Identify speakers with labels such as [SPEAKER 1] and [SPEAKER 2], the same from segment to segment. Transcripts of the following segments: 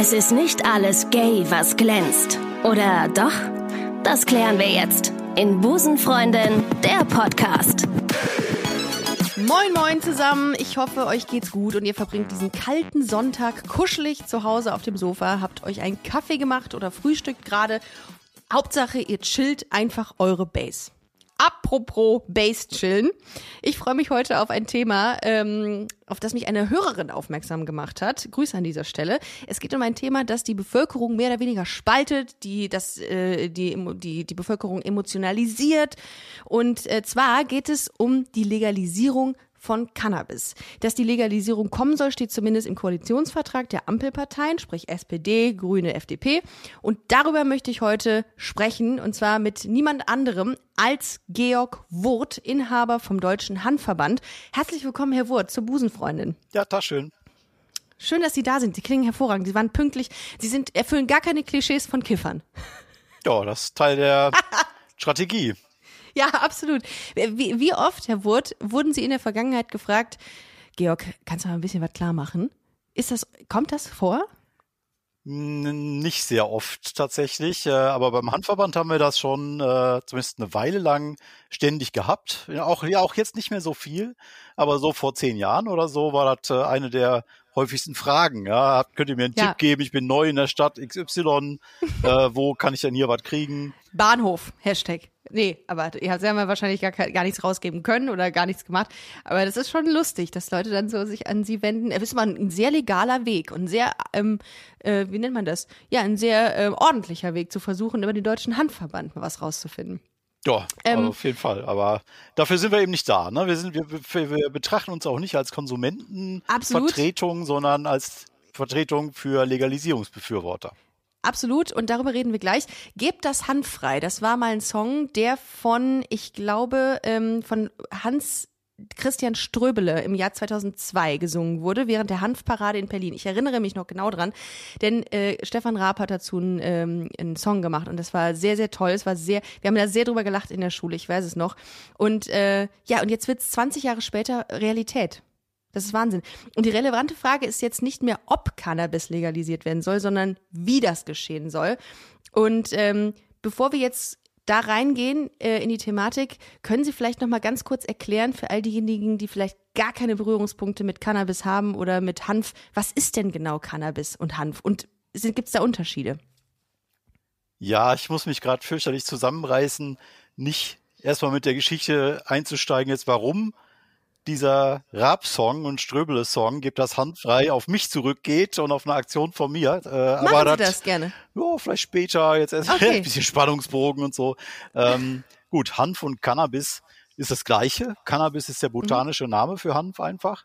[SPEAKER 1] Es ist nicht alles gay, was glänzt. Oder doch? Das klären wir jetzt in Busenfreundin, der Podcast.
[SPEAKER 2] Moin, moin zusammen. Ich hoffe, euch geht's gut und ihr verbringt diesen kalten Sonntag kuschelig zu Hause auf dem Sofa, habt euch einen Kaffee gemacht oder frühstückt gerade. Hauptsache, ihr chillt einfach eure Base. Apropos Base chillen. Ich freue mich heute auf ein Thema, ähm, auf das mich eine Hörerin aufmerksam gemacht hat. Grüße an dieser Stelle. Es geht um ein Thema, das die Bevölkerung mehr oder weniger spaltet, die das äh, die, die die Bevölkerung emotionalisiert. Und äh, zwar geht es um die Legalisierung von Cannabis. Dass die Legalisierung kommen soll, steht zumindest im Koalitionsvertrag der Ampelparteien, sprich SPD, Grüne, FDP. Und darüber möchte ich heute sprechen, und zwar mit niemand anderem als Georg Wurt, Inhaber vom Deutschen Handverband. Herzlich willkommen, Herr Wurt, zur Busenfreundin.
[SPEAKER 3] Ja, das schön.
[SPEAKER 2] Schön, dass Sie da sind. Sie klingen hervorragend. Sie waren pünktlich. Sie sind, erfüllen gar keine Klischees von Kiffern.
[SPEAKER 3] Ja, das ist Teil der Strategie.
[SPEAKER 2] Ja, absolut. Wie, wie oft, Herr Wurt, wurden Sie in der Vergangenheit gefragt, Georg, kannst du mal ein bisschen was klar machen? Ist das, kommt das vor?
[SPEAKER 3] Nicht sehr oft tatsächlich, äh, aber beim Handverband haben wir das schon äh, zumindest eine Weile lang ständig gehabt. Auch, ja, auch jetzt nicht mehr so viel, aber so vor zehn Jahren oder so war das äh, eine der häufigsten Fragen. Ja, könnt ihr mir einen ja. Tipp geben? Ich bin neu in der Stadt XY. äh, wo kann ich denn hier was kriegen?
[SPEAKER 2] Bahnhof, Hashtag. Nee, aber sie haben ja wahrscheinlich gar, gar nichts rausgeben können oder gar nichts gemacht. Aber das ist schon lustig, dass Leute dann so sich an sie wenden. Es ist mal ein sehr legaler Weg und sehr, ähm, äh, wie nennt man das? Ja, ein sehr äh, ordentlicher Weg zu versuchen, über den deutschen Handverband mal was rauszufinden.
[SPEAKER 3] Ja, ähm, auf jeden Fall. Aber dafür sind wir eben nicht da. Ne? Wir, sind, wir, wir betrachten uns auch nicht als Konsumentenvertretung, sondern als Vertretung für Legalisierungsbefürworter.
[SPEAKER 2] Absolut, und darüber reden wir gleich. Gebt das Hand frei. Das war mal ein Song, der von, ich glaube, ähm, von Hans Christian Ströbele im Jahr 2002 gesungen wurde, während der Hanfparade in Berlin. Ich erinnere mich noch genau dran, denn äh, Stefan Raab hat dazu einen, ähm, einen Song gemacht und das war sehr, sehr toll. Es war sehr, wir haben da sehr drüber gelacht in der Schule, ich weiß es noch. Und äh, ja, und jetzt wird es 20 Jahre später Realität. Das ist Wahnsinn. Und die relevante Frage ist jetzt nicht mehr, ob Cannabis legalisiert werden soll, sondern wie das geschehen soll. Und ähm, bevor wir jetzt da reingehen äh, in die Thematik, können Sie vielleicht noch mal ganz kurz erklären für all diejenigen, die vielleicht gar keine Berührungspunkte mit Cannabis haben oder mit Hanf, was ist denn genau Cannabis und Hanf und gibt es da Unterschiede?
[SPEAKER 3] Ja, ich muss mich gerade fürchterlich zusammenreißen, nicht erstmal mit der Geschichte einzusteigen, jetzt warum dieser Rap-Song und Ströbele-Song gibt das handfrei auf mich zurückgeht und auf eine Aktion von mir.
[SPEAKER 2] Äh, Machen aber Sie das, das gerne.
[SPEAKER 3] Ja, vielleicht später, jetzt erst okay. ein bisschen Spannungsbogen und so. Ähm, gut, Hanf und Cannabis ist das gleiche. Cannabis ist der botanische mhm. Name für Hanf einfach.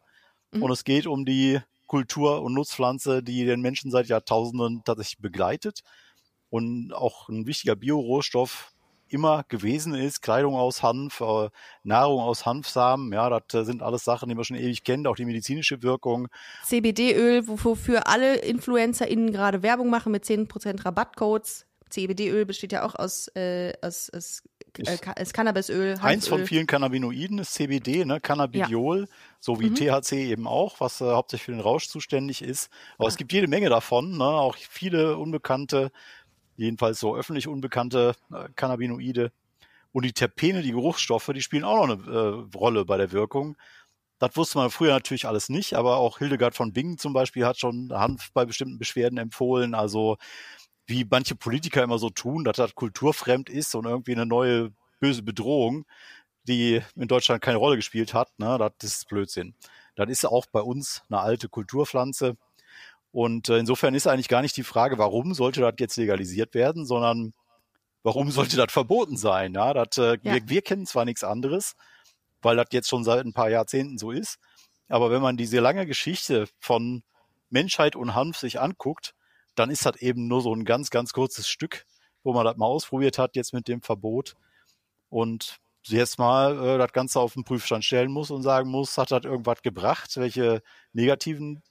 [SPEAKER 3] Mhm. Und es geht um die Kultur- und Nutzpflanze, die den Menschen seit Jahrtausenden tatsächlich begleitet und auch ein wichtiger Biorohstoff immer gewesen ist. Kleidung aus Hanf, äh, Nahrung aus Hanfsamen, ja, das äh, sind alles Sachen, die man schon ewig kennt, auch die medizinische Wirkung.
[SPEAKER 2] CBD-Öl, wofür alle InfluencerInnen gerade Werbung machen mit 10% Rabattcodes. CBD-Öl besteht ja auch aus, äh, aus, aus äh, Cannabisöl.
[SPEAKER 3] Hanföl. Eins von vielen Cannabinoiden ist CBD, ne? Cannabidiol, ja. so wie mhm. THC eben auch, was äh, hauptsächlich für den Rausch zuständig ist. Aber ah. es gibt jede Menge davon, ne? auch viele unbekannte jedenfalls so öffentlich unbekannte äh, Cannabinoide. Und die Terpene, die Geruchsstoffe, die spielen auch noch eine äh, Rolle bei der Wirkung. Das wusste man früher natürlich alles nicht, aber auch Hildegard von Bingen zum Beispiel hat schon Hanf bei bestimmten Beschwerden empfohlen. Also wie manche Politiker immer so tun, dass das kulturfremd ist und irgendwie eine neue böse Bedrohung, die in Deutschland keine Rolle gespielt hat, ne, das ist Blödsinn. Das ist auch bei uns eine alte Kulturpflanze. Und äh, insofern ist eigentlich gar nicht die Frage, warum sollte das jetzt legalisiert werden, sondern warum sollte das verboten sein? Ja, das, äh, ja. Wir, wir kennen zwar nichts anderes, weil das jetzt schon seit ein paar Jahrzehnten so ist, aber wenn man diese lange Geschichte von Menschheit und Hanf sich anguckt, dann ist das eben nur so ein ganz, ganz kurzes Stück, wo man das mal ausprobiert hat, jetzt mit dem Verbot. Und jetzt mal äh, das Ganze auf den Prüfstand stellen muss und sagen muss, hat das irgendwas gebracht? Welche negativen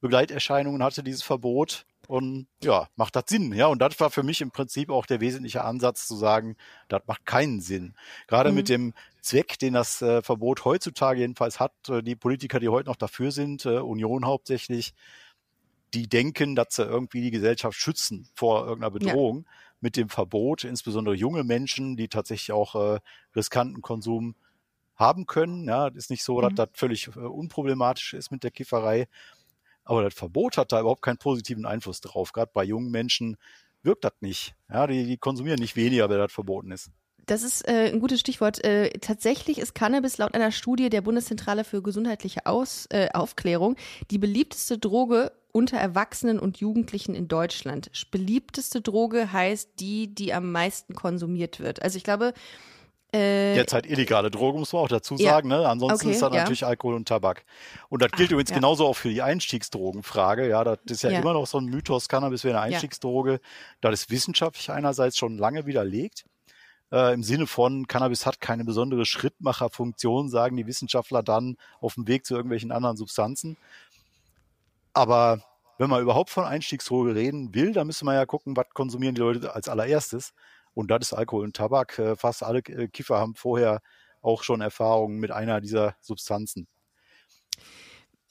[SPEAKER 3] Begleiterscheinungen hatte dieses Verbot. Und ja, macht das Sinn. Ja, und das war für mich im Prinzip auch der wesentliche Ansatz zu sagen, das macht keinen Sinn. Gerade mhm. mit dem Zweck, den das äh, Verbot heutzutage jedenfalls hat, äh, die Politiker, die heute noch dafür sind, äh, Union hauptsächlich, die denken, dass sie irgendwie die Gesellschaft schützen vor irgendeiner Bedrohung ja. mit dem Verbot, insbesondere junge Menschen, die tatsächlich auch äh, riskanten Konsum haben können. Ja, ist nicht so, mhm. dass das völlig äh, unproblematisch ist mit der Kifferei. Aber das Verbot hat da überhaupt keinen positiven Einfluss drauf. Gerade bei jungen Menschen wirkt das nicht. Ja, die, die konsumieren nicht weniger, wenn das verboten ist.
[SPEAKER 2] Das ist äh, ein gutes Stichwort. Äh, tatsächlich ist Cannabis laut einer Studie der Bundeszentrale für gesundheitliche Aus, äh, Aufklärung die beliebteste Droge unter Erwachsenen und Jugendlichen in Deutschland. Beliebteste Droge heißt die, die am meisten konsumiert wird. Also ich glaube,
[SPEAKER 3] äh, Derzeit illegale Droge, muss man auch dazu sagen. Ja. Ne? Ansonsten okay, ist das ja. natürlich Alkohol und Tabak. Und das gilt Ach, übrigens ja. genauso auch für die Einstiegsdrogenfrage. Ja, das ist ja, immer noch so ein Mythos, Cannabis wäre eine Einstiegsdroge. Das ist wissenschaftlich einerseits schon lange widerlegt. Äh, Im Sinne von, Cannabis hat keine besondere Schrittmacherfunktion, sagen die Wissenschaftler dann auf dem Weg zu irgendwelchen anderen Substanzen. Aber wenn man überhaupt von Einstiegsdroge reden will, dann müsste man ja gucken, was konsumieren die Leute als allererstes. Und das ist Alkohol und Tabak. Äh, fast alle äh, Kiffer haben vorher auch schon Erfahrungen mit einer dieser Substanzen.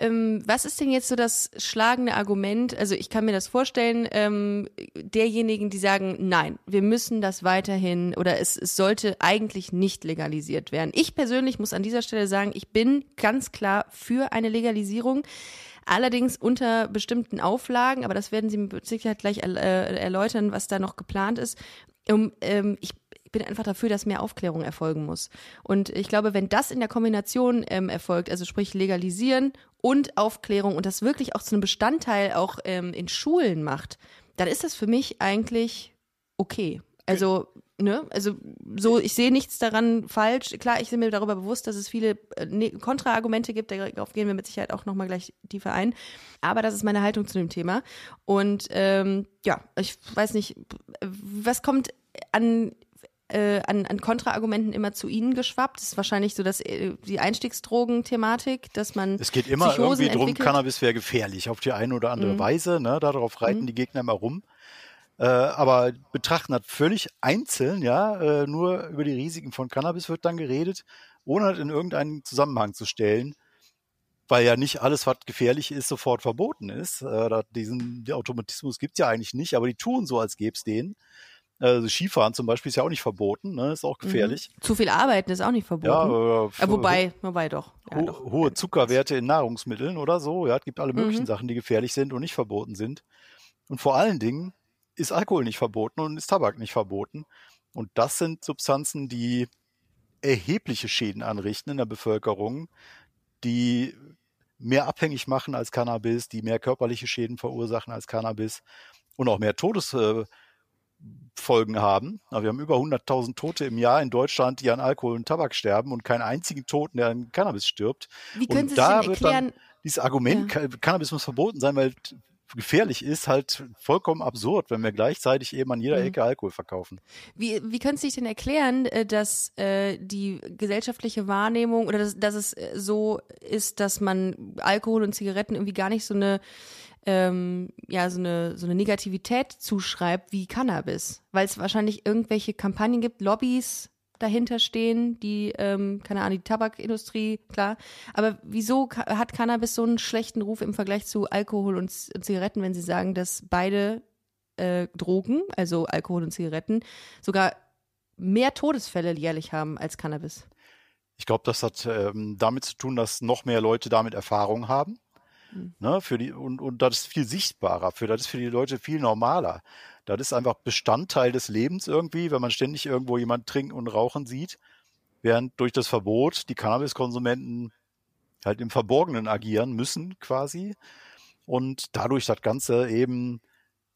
[SPEAKER 2] Ähm, was ist denn jetzt so das schlagende Argument? Also ich kann mir das vorstellen, ähm, derjenigen, die sagen, nein, wir müssen das weiterhin oder es, es sollte eigentlich nicht legalisiert werden. Ich persönlich muss an dieser Stelle sagen, ich bin ganz klar für eine Legalisierung. Allerdings unter bestimmten Auflagen, aber das werden Sie mit Sicherheit gleich äh, erläutern, was da noch geplant ist. Um, ähm, ich bin einfach dafür, dass mehr Aufklärung erfolgen muss. Und ich glaube, wenn das in der Kombination ähm, erfolgt, also sprich legalisieren und Aufklärung und das wirklich auch zu einem Bestandteil auch ähm, in Schulen macht, dann ist das für mich eigentlich okay. Also ne, also so, ich sehe nichts daran falsch. Klar, ich bin mir darüber bewusst, dass es viele äh, ne, Kontraargumente gibt, darauf gehen wir mit Sicherheit auch nochmal gleich tiefer ein. Aber das ist meine Haltung zu dem Thema. Und ähm, ja, ich weiß nicht, was kommt an äh, an, an Kontraargumenten immer zu Ihnen geschwappt. Das ist wahrscheinlich so dass äh, die Einstiegsdrogen-Thematik, dass man.
[SPEAKER 3] Es geht immer Psychosen irgendwie drum, Cannabis wäre gefährlich auf die eine oder andere mhm. Weise. Ne? Darauf reiten mhm. die Gegner immer rum äh, aber betrachten das völlig einzeln, ja, äh, nur über die Risiken von Cannabis wird dann geredet, ohne das in irgendeinen Zusammenhang zu stellen, weil ja nicht alles, was gefährlich ist, sofort verboten ist. Äh, diesen die Automatismus gibt's ja eigentlich nicht, aber die tun so, als gäbe es den. Also Skifahren zum Beispiel ist ja auch nicht verboten, ne? ist auch mhm. gefährlich.
[SPEAKER 2] Mhm. Zu viel arbeiten ist auch nicht verboten. Ja, äh, äh, wobei, wobei doch.
[SPEAKER 3] Ja, ho doch. Hohe Zuckerwerte in Nahrungsmitteln oder so. Ja, es gibt alle möglichen mhm. Sachen, die gefährlich sind und nicht verboten sind. Und vor allen Dingen ist Alkohol nicht verboten und ist Tabak nicht verboten. Und das sind Substanzen, die erhebliche Schäden anrichten in der Bevölkerung, die mehr abhängig machen als Cannabis, die mehr körperliche Schäden verursachen als Cannabis und auch mehr Todesfolgen haben. Wir haben über 100.000 Tote im Jahr in Deutschland, die an Alkohol und Tabak sterben und keinen einzigen Toten, der an Cannabis stirbt.
[SPEAKER 2] Wie können und Sie da denn erklären?
[SPEAKER 3] dieses Argument, ja. Cannabis muss verboten sein, weil gefährlich ist, halt vollkommen absurd, wenn wir gleichzeitig eben an jeder mhm. Ecke Alkohol verkaufen.
[SPEAKER 2] Wie, wie können Sie sich denn erklären, äh, dass äh, die gesellschaftliche Wahrnehmung oder dass, dass es äh, so ist, dass man Alkohol und Zigaretten irgendwie gar nicht so eine ähm, ja, so eine, so eine Negativität zuschreibt wie Cannabis, weil es wahrscheinlich irgendwelche Kampagnen gibt, Lobbys, dahinter stehen, die, ähm, keine Ahnung, die Tabakindustrie, klar. Aber wieso hat Cannabis so einen schlechten Ruf im Vergleich zu Alkohol und Zigaretten, wenn Sie sagen, dass beide äh, Drogen, also Alkohol und Zigaretten, sogar mehr Todesfälle jährlich haben als Cannabis?
[SPEAKER 3] Ich glaube, das hat ähm, damit zu tun, dass noch mehr Leute damit Erfahrung haben. Mhm. Ne, für die, und, und das ist viel sichtbarer, für das ist für die Leute viel normaler. Das ist einfach Bestandteil des Lebens irgendwie, wenn man ständig irgendwo jemand trinken und rauchen sieht, während durch das Verbot die Cannabiskonsumenten halt im Verborgenen agieren müssen quasi und dadurch das Ganze eben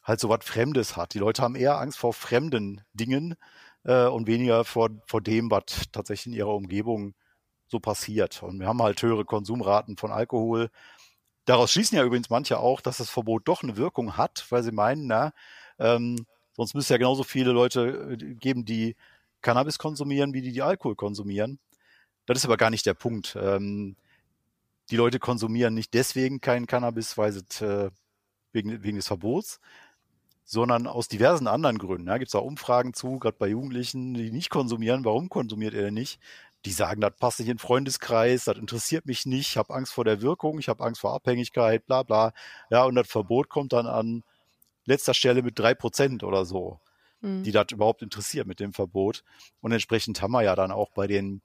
[SPEAKER 3] halt so was Fremdes hat. Die Leute haben eher Angst vor fremden Dingen äh, und weniger vor, vor dem, was tatsächlich in ihrer Umgebung so passiert. Und wir haben halt höhere Konsumraten von Alkohol. Daraus schließen ja übrigens manche auch, dass das Verbot doch eine Wirkung hat, weil sie meinen, na, ähm, sonst müsste ja genauso viele Leute äh, geben, die Cannabis konsumieren, wie die, die Alkohol konsumieren. Das ist aber gar nicht der Punkt. Ähm, die Leute konsumieren nicht deswegen keinen Cannabis, weil sie äh, wegen, wegen des Verbots, sondern aus diversen anderen Gründen. Da ja, gibt es auch Umfragen zu, gerade bei Jugendlichen, die nicht konsumieren. Warum konsumiert er denn nicht? die sagen, das passt nicht in den Freundeskreis, das interessiert mich nicht, ich habe Angst vor der Wirkung, ich habe Angst vor Abhängigkeit, bla bla. Ja, und das Verbot kommt dann an letzter Stelle mit drei Prozent oder so, mhm. die das überhaupt interessiert mit dem Verbot. Und entsprechend haben wir ja dann auch bei den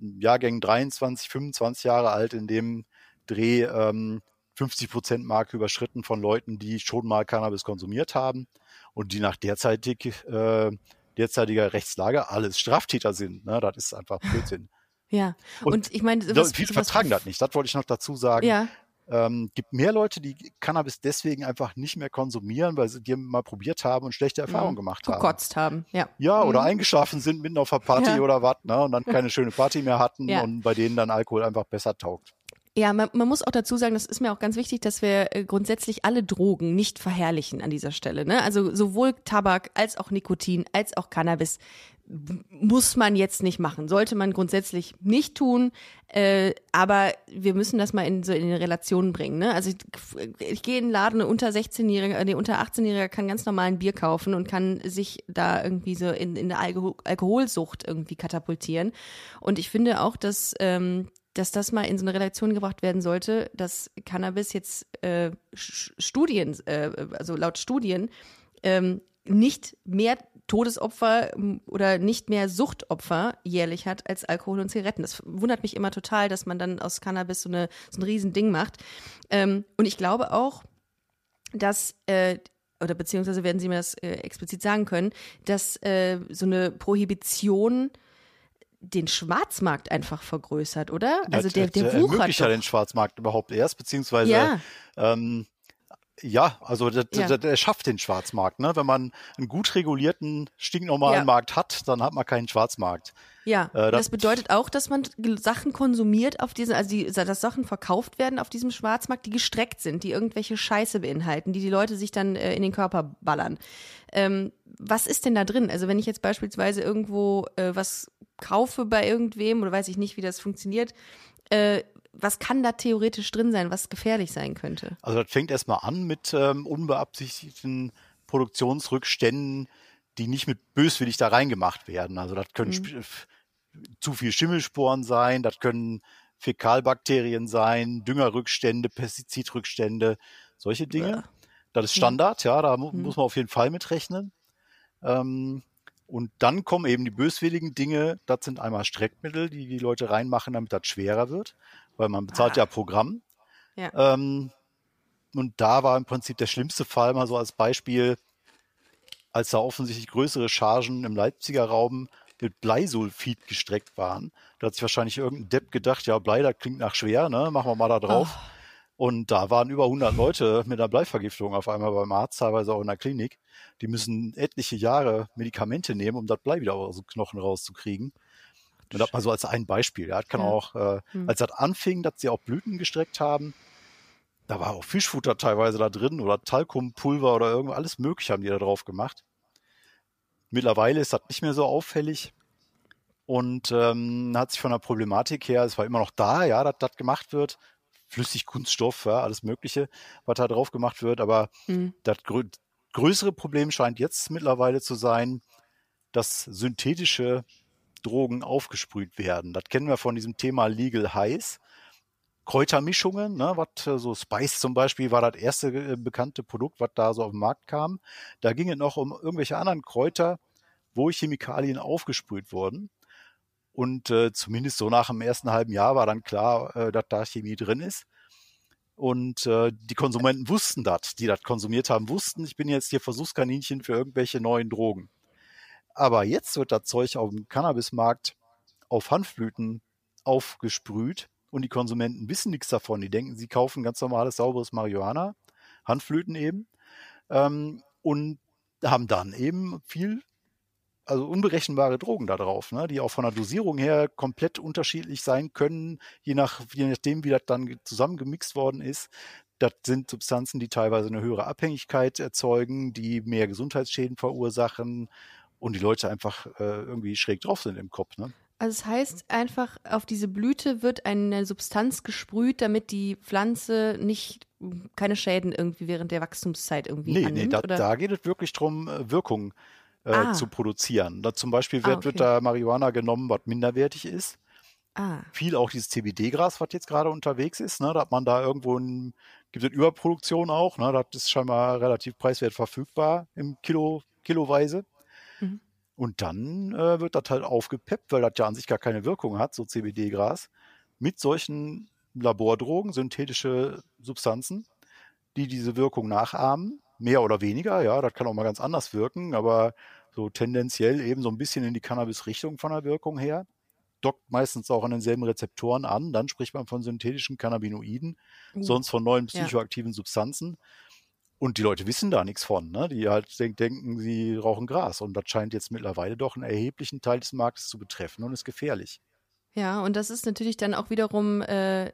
[SPEAKER 3] Jahrgängen 23, 25 Jahre alt in dem Dreh ähm, 50 Prozent Marke überschritten von Leuten, die schon mal Cannabis konsumiert haben und die nach derzeitig, äh, derzeitiger Rechtslage alles Straftäter sind. Ne? Das ist einfach Blödsinn.
[SPEAKER 2] Ja, und, und ich meine,
[SPEAKER 3] viele vertragen das nicht. Das wollte ich noch dazu sagen. Ja. Ähm, gibt mehr Leute, die Cannabis deswegen einfach nicht mehr konsumieren, weil sie die mal probiert haben und schlechte Erfahrungen mhm. gemacht haben.
[SPEAKER 2] Gekotzt haben, ja.
[SPEAKER 3] Ja, oder mhm. eingeschlafen sind mitten auf einer Party ja. oder was, ne? Und dann keine schöne Party mehr hatten ja. und bei denen dann Alkohol einfach besser taugt.
[SPEAKER 2] Ja, man, man muss auch dazu sagen, das ist mir auch ganz wichtig, dass wir äh, grundsätzlich alle Drogen nicht verherrlichen an dieser Stelle. Ne? Also sowohl Tabak als auch Nikotin als auch Cannabis muss man jetzt nicht machen, sollte man grundsätzlich nicht tun, äh, aber wir müssen das mal in so in eine Relation bringen. Ne? Also ich, ich gehe in den Laden, unter 16-Jähriger, nee, unter 18-Jähriger kann ganz normal ein Bier kaufen und kann sich da irgendwie so in, in eine Alkohol Alkoholsucht irgendwie katapultieren. Und ich finde auch, dass ähm, dass das mal in so eine Relation gebracht werden sollte, dass Cannabis jetzt äh, Studien, äh, also laut Studien, ähm, nicht mehr Todesopfer oder nicht mehr Suchtopfer jährlich hat als Alkohol und Zigaretten. Das wundert mich immer total, dass man dann aus Cannabis so, eine, so ein Riesending macht. Ähm, und ich glaube auch, dass äh, oder beziehungsweise werden Sie mir das äh, explizit sagen können, dass äh, so eine Prohibition den Schwarzmarkt einfach vergrößert, oder?
[SPEAKER 3] Also der, der, der ermöglicht ja den Schwarzmarkt überhaupt erst, beziehungsweise ja. ähm, ja, also der, ja. Der, der, schafft den Schwarzmarkt. Ne? Wenn man einen gut regulierten, stinknormalen ja. Markt hat, dann hat man keinen Schwarzmarkt.
[SPEAKER 2] Ja, äh, das, das, bedeutet auch, dass man Sachen konsumiert auf diesen, also die, dass Sachen verkauft werden auf diesem Schwarzmarkt, die gestreckt sind, die irgendwelche Scheiße beinhalten, die die Leute sich dann äh, in den Körper ballern. Ähm, was ist denn da drin? Also wenn ich jetzt beispielsweise irgendwo äh, was kaufe bei irgendwem oder weiß ich nicht, wie das funktioniert, äh, was kann da theoretisch drin sein, was gefährlich sein könnte?
[SPEAKER 3] Also das fängt erstmal an mit ähm, unbeabsichtigten Produktionsrückständen, die nicht mit böswillig da reingemacht werden. Also das können mhm. zu viel Schimmelsporen sein, das können Fäkalbakterien sein, Düngerrückstände, Pestizidrückstände, solche Dinge. Ja. Das ist Standard, ja, da mhm. muss man auf jeden Fall mit rechnen. Ähm, und dann kommen eben die böswilligen Dinge. Das sind einmal Streckmittel, die die Leute reinmachen, damit das schwerer wird, weil man bezahlt ah. ja Programm. Ja. Ähm, und da war im Prinzip der schlimmste Fall mal so als Beispiel, als da offensichtlich größere Chargen im Leipziger Raum mit Bleisulfid gestreckt waren. Da hat sich wahrscheinlich irgendein Depp gedacht, ja, Blei, das klingt nach schwer, ne? Machen wir mal da drauf. Oh. Und da waren über 100 Leute mit einer Bleivergiftung auf einmal beim Arzt, teilweise auch in der Klinik. Die müssen etliche Jahre Medikamente nehmen, um das Blei wieder aus dem Knochen rauszukriegen. Und das mal so als ein Beispiel. Ja, das kann ja. auch, äh, hm. als das anfing, dass sie auch Blüten gestreckt haben, da war auch Fischfutter teilweise da drin oder Talkumpulver oder irgendwas, alles Mögliche haben die da drauf gemacht. Mittlerweile ist das nicht mehr so auffällig und ähm, hat sich von der Problematik her, es war immer noch da, ja, dass das gemacht wird, Flüssigkunststoff, ja, alles Mögliche, was da drauf gemacht wird. Aber mhm. das grö größere Problem scheint jetzt mittlerweile zu sein, dass synthetische Drogen aufgesprüht werden. Das kennen wir von diesem Thema Legal Highs. Kräutermischungen, ne, was äh, so Spice zum Beispiel war das erste äh, bekannte Produkt, was da so auf den Markt kam. Da ging es noch um irgendwelche anderen Kräuter, wo Chemikalien aufgesprüht wurden. Und äh, zumindest so nach dem ersten halben Jahr war dann klar, äh, dass da Chemie drin ist. Und äh, die Konsumenten wussten das, die das konsumiert haben, wussten, ich bin jetzt hier Versuchskaninchen für irgendwelche neuen Drogen. Aber jetzt wird das Zeug auf dem Cannabismarkt auf Hanfblüten aufgesprüht und die Konsumenten wissen nichts davon. Die denken, sie kaufen ganz normales, sauberes Marihuana, Hanfblüten eben, ähm, und haben dann eben viel also unberechenbare Drogen da drauf, ne, die auch von der Dosierung her komplett unterschiedlich sein können, je, nach, je nachdem, wie das dann zusammengemixt worden ist. Das sind Substanzen, die teilweise eine höhere Abhängigkeit erzeugen, die mehr Gesundheitsschäden verursachen und die Leute einfach äh, irgendwie schräg drauf sind im Kopf. Ne?
[SPEAKER 2] Also es heißt einfach, auf diese Blüte wird eine Substanz gesprüht, damit die Pflanze nicht keine Schäden irgendwie während der Wachstumszeit irgendwie
[SPEAKER 3] nee,
[SPEAKER 2] annimmt?
[SPEAKER 3] Nee, da, da geht es wirklich darum, äh, Wirkung äh, ah. zu produzieren. Da zum Beispiel wird, ah, okay. wird da Marihuana genommen, was minderwertig ist. Ah. Viel auch dieses CBD-Gras, was jetzt gerade unterwegs ist, ne, da hat man da irgendwo ein, gibt es Überproduktion auch, ne, das ist scheinbar relativ preiswert verfügbar im Kilo, Kiloweise. Mhm. Und dann äh, wird das halt aufgepeppt, weil das ja an sich gar keine Wirkung hat, so CBD-Gras, mit solchen Labordrogen, synthetische Substanzen, die diese Wirkung nachahmen, mehr oder weniger, ja, das kann auch mal ganz anders wirken, aber so tendenziell eben so ein bisschen in die Cannabis-Richtung von der Wirkung her. Dockt meistens auch an denselben Rezeptoren an, dann spricht man von synthetischen Cannabinoiden, uh, sonst von neuen psychoaktiven ja. Substanzen. Und die Leute wissen da nichts von, ne? Die halt denk, denken, sie rauchen Gras. Und das scheint jetzt mittlerweile doch einen erheblichen Teil des Marktes zu betreffen und ist gefährlich.
[SPEAKER 2] Ja, und das ist natürlich dann auch wiederum äh,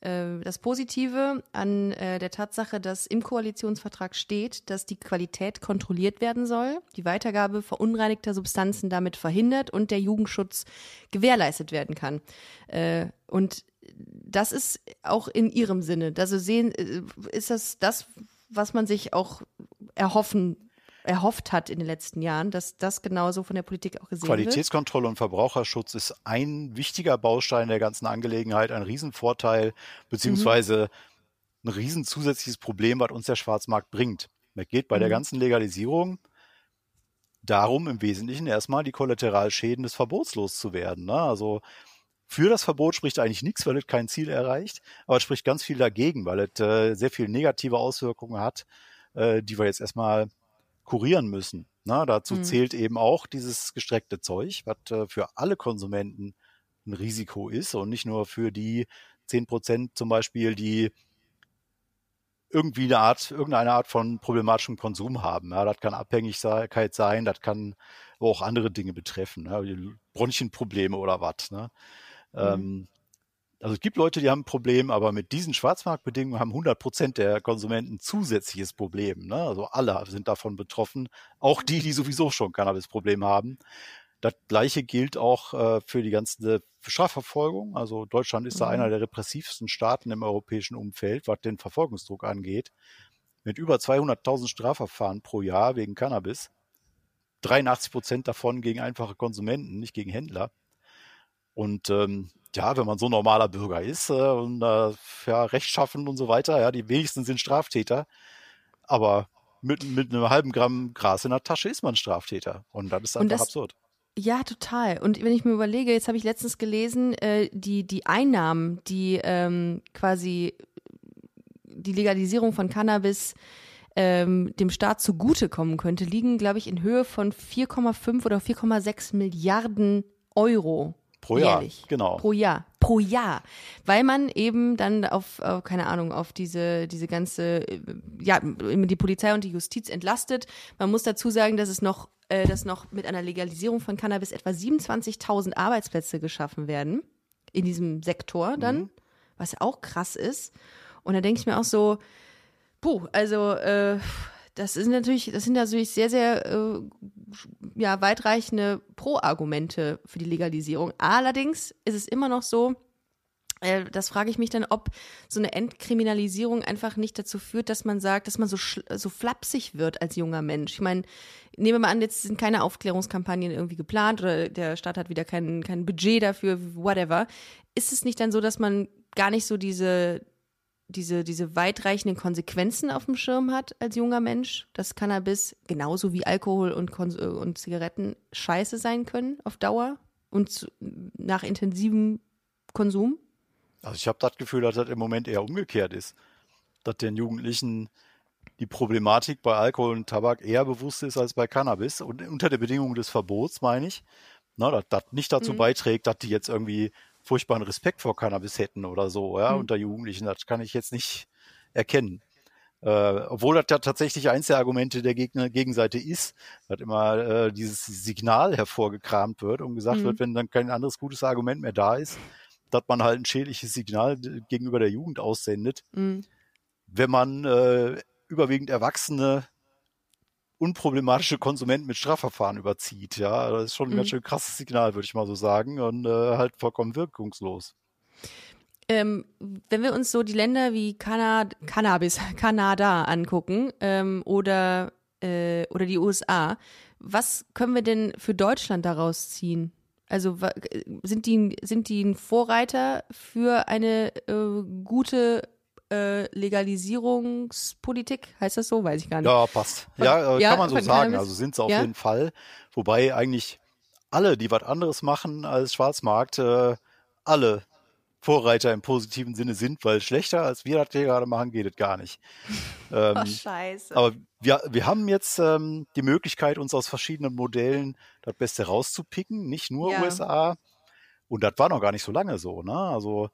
[SPEAKER 2] äh, das Positive an äh, der Tatsache, dass im Koalitionsvertrag steht, dass die Qualität kontrolliert werden soll, die Weitergabe verunreinigter Substanzen damit verhindert und der Jugendschutz gewährleistet werden kann. Äh, und das ist auch in ihrem Sinne. Also sehen, äh, ist das das, was man sich auch erhoffen erhofft hat in den letzten Jahren, dass das genauso von der Politik auch gesehen
[SPEAKER 3] Qualitätskontrolle
[SPEAKER 2] wird.
[SPEAKER 3] und Verbraucherschutz ist ein wichtiger Baustein der ganzen Angelegenheit, ein Riesenvorteil, beziehungsweise mhm. ein riesen zusätzliches Problem, was uns der Schwarzmarkt bringt. Es geht bei mhm. der ganzen Legalisierung darum, im Wesentlichen erstmal die Kollateralschäden des Verbots loszuwerden. Ne? Also für das Verbot spricht eigentlich nichts, weil es kein Ziel erreicht, aber es spricht ganz viel dagegen, weil es äh, sehr viele negative Auswirkungen hat, äh, die wir jetzt erstmal kurieren müssen. Na, dazu mhm. zählt eben auch dieses gestreckte Zeug, was äh, für alle Konsumenten ein Risiko ist und nicht nur für die zehn Prozent zum Beispiel, die irgendwie eine Art, irgendeine Art von problematischem Konsum haben. Ja, das kann Abhängigkeit sein, das kann auch andere Dinge betreffen, ja, Bronchienprobleme oder was. Ne? Mhm. Ähm, also es gibt Leute, die haben ein Problem, aber mit diesen Schwarzmarktbedingungen haben 100 Prozent der Konsumenten zusätzliches Problem. Ne? Also alle sind davon betroffen, auch die, die sowieso schon Cannabis-Problem haben. Das Gleiche gilt auch äh, für die ganze Strafverfolgung. Also Deutschland ist mhm. da einer der repressivsten Staaten im europäischen Umfeld, was den Verfolgungsdruck angeht. Mit über 200.000 Strafverfahren pro Jahr wegen Cannabis. 83 Prozent davon gegen einfache Konsumenten, nicht gegen Händler. Und ähm, ja, wenn man so normaler Bürger ist äh, und äh, ja, rechtschaffen und so weiter, ja, die wenigsten sind Straftäter, aber mit, mit einem halben Gramm Gras in der Tasche ist man Straftäter. Und das ist einfach das, absurd.
[SPEAKER 2] Ja, total. Und wenn ich mir überlege, jetzt habe ich letztens gelesen, äh, die, die Einnahmen, die ähm, quasi die Legalisierung von Cannabis ähm, dem Staat zugutekommen könnte, liegen, glaube ich, in Höhe von 4,5 oder 4,6 Milliarden Euro.
[SPEAKER 3] Pro Jahr, jährlich. genau.
[SPEAKER 2] Pro Jahr, pro Jahr, weil man eben dann auf, auf keine Ahnung, auf diese diese ganze, ja, die Polizei und die Justiz entlastet. Man muss dazu sagen, dass es noch, äh, dass noch mit einer Legalisierung von Cannabis etwa 27.000 Arbeitsplätze geschaffen werden in diesem Sektor dann, mhm. was auch krass ist. Und da denke ich mir auch so, puh, also äh, das sind natürlich, das sind natürlich sehr, sehr äh, ja, weitreichende Pro-Argumente für die Legalisierung. Allerdings ist es immer noch so, äh, das frage ich mich dann, ob so eine Entkriminalisierung einfach nicht dazu führt, dass man sagt, dass man so, so flapsig wird als junger Mensch. Ich meine, nehmen wir mal an, jetzt sind keine Aufklärungskampagnen irgendwie geplant oder der Staat hat wieder kein, kein Budget dafür, whatever. Ist es nicht dann so, dass man gar nicht so diese, diese, diese weitreichenden Konsequenzen auf dem Schirm hat als junger Mensch, dass Cannabis genauso wie Alkohol und, Kons äh, und Zigaretten scheiße sein können auf Dauer und zu, nach intensivem Konsum?
[SPEAKER 3] Also ich habe das Gefühl, dass das im Moment eher umgekehrt ist. Dass den Jugendlichen die Problematik bei Alkohol und Tabak eher bewusst ist als bei Cannabis. Und unter der Bedingung des Verbots, meine ich, na, dass das nicht dazu mhm. beiträgt, dass die jetzt irgendwie furchtbaren Respekt vor Cannabis hätten oder so, ja, mhm. unter Jugendlichen. Das kann ich jetzt nicht erkennen. Äh, obwohl das ja tatsächlich eins der Argumente der Gegner, Gegenseite ist, dass immer äh, dieses Signal hervorgekramt wird und gesagt mhm. wird, wenn dann kein anderes gutes Argument mehr da ist, dass man halt ein schädliches Signal gegenüber der Jugend aussendet, mhm. wenn man äh, überwiegend Erwachsene unproblematische Konsumenten mit Strafverfahren überzieht. Ja, das ist schon ein mhm. ganz schön krasses Signal, würde ich mal so sagen, und äh, halt vollkommen wirkungslos.
[SPEAKER 2] Ähm, wenn wir uns so die Länder wie Kanad Cannabis, Kanada angucken ähm, oder, äh, oder die USA, was können wir denn für Deutschland daraus ziehen? Also sind die, sind die ein Vorreiter für eine äh, gute äh, Legalisierungspolitik? Heißt das so? Weiß ich gar nicht.
[SPEAKER 3] Ja, passt. Ja, äh, ja kann man so sagen. Also sind sie auf ja? jeden Fall. Wobei eigentlich alle, die was anderes machen als Schwarzmarkt, äh, alle Vorreiter im positiven Sinne sind, weil schlechter als wir das hier gerade machen, geht es gar nicht.
[SPEAKER 2] ähm, oh, scheiße.
[SPEAKER 3] Aber wir, wir haben jetzt ähm, die Möglichkeit, uns aus verschiedenen Modellen das Beste rauszupicken, nicht nur ja. USA. Und das war noch gar nicht so lange so. Ne? Also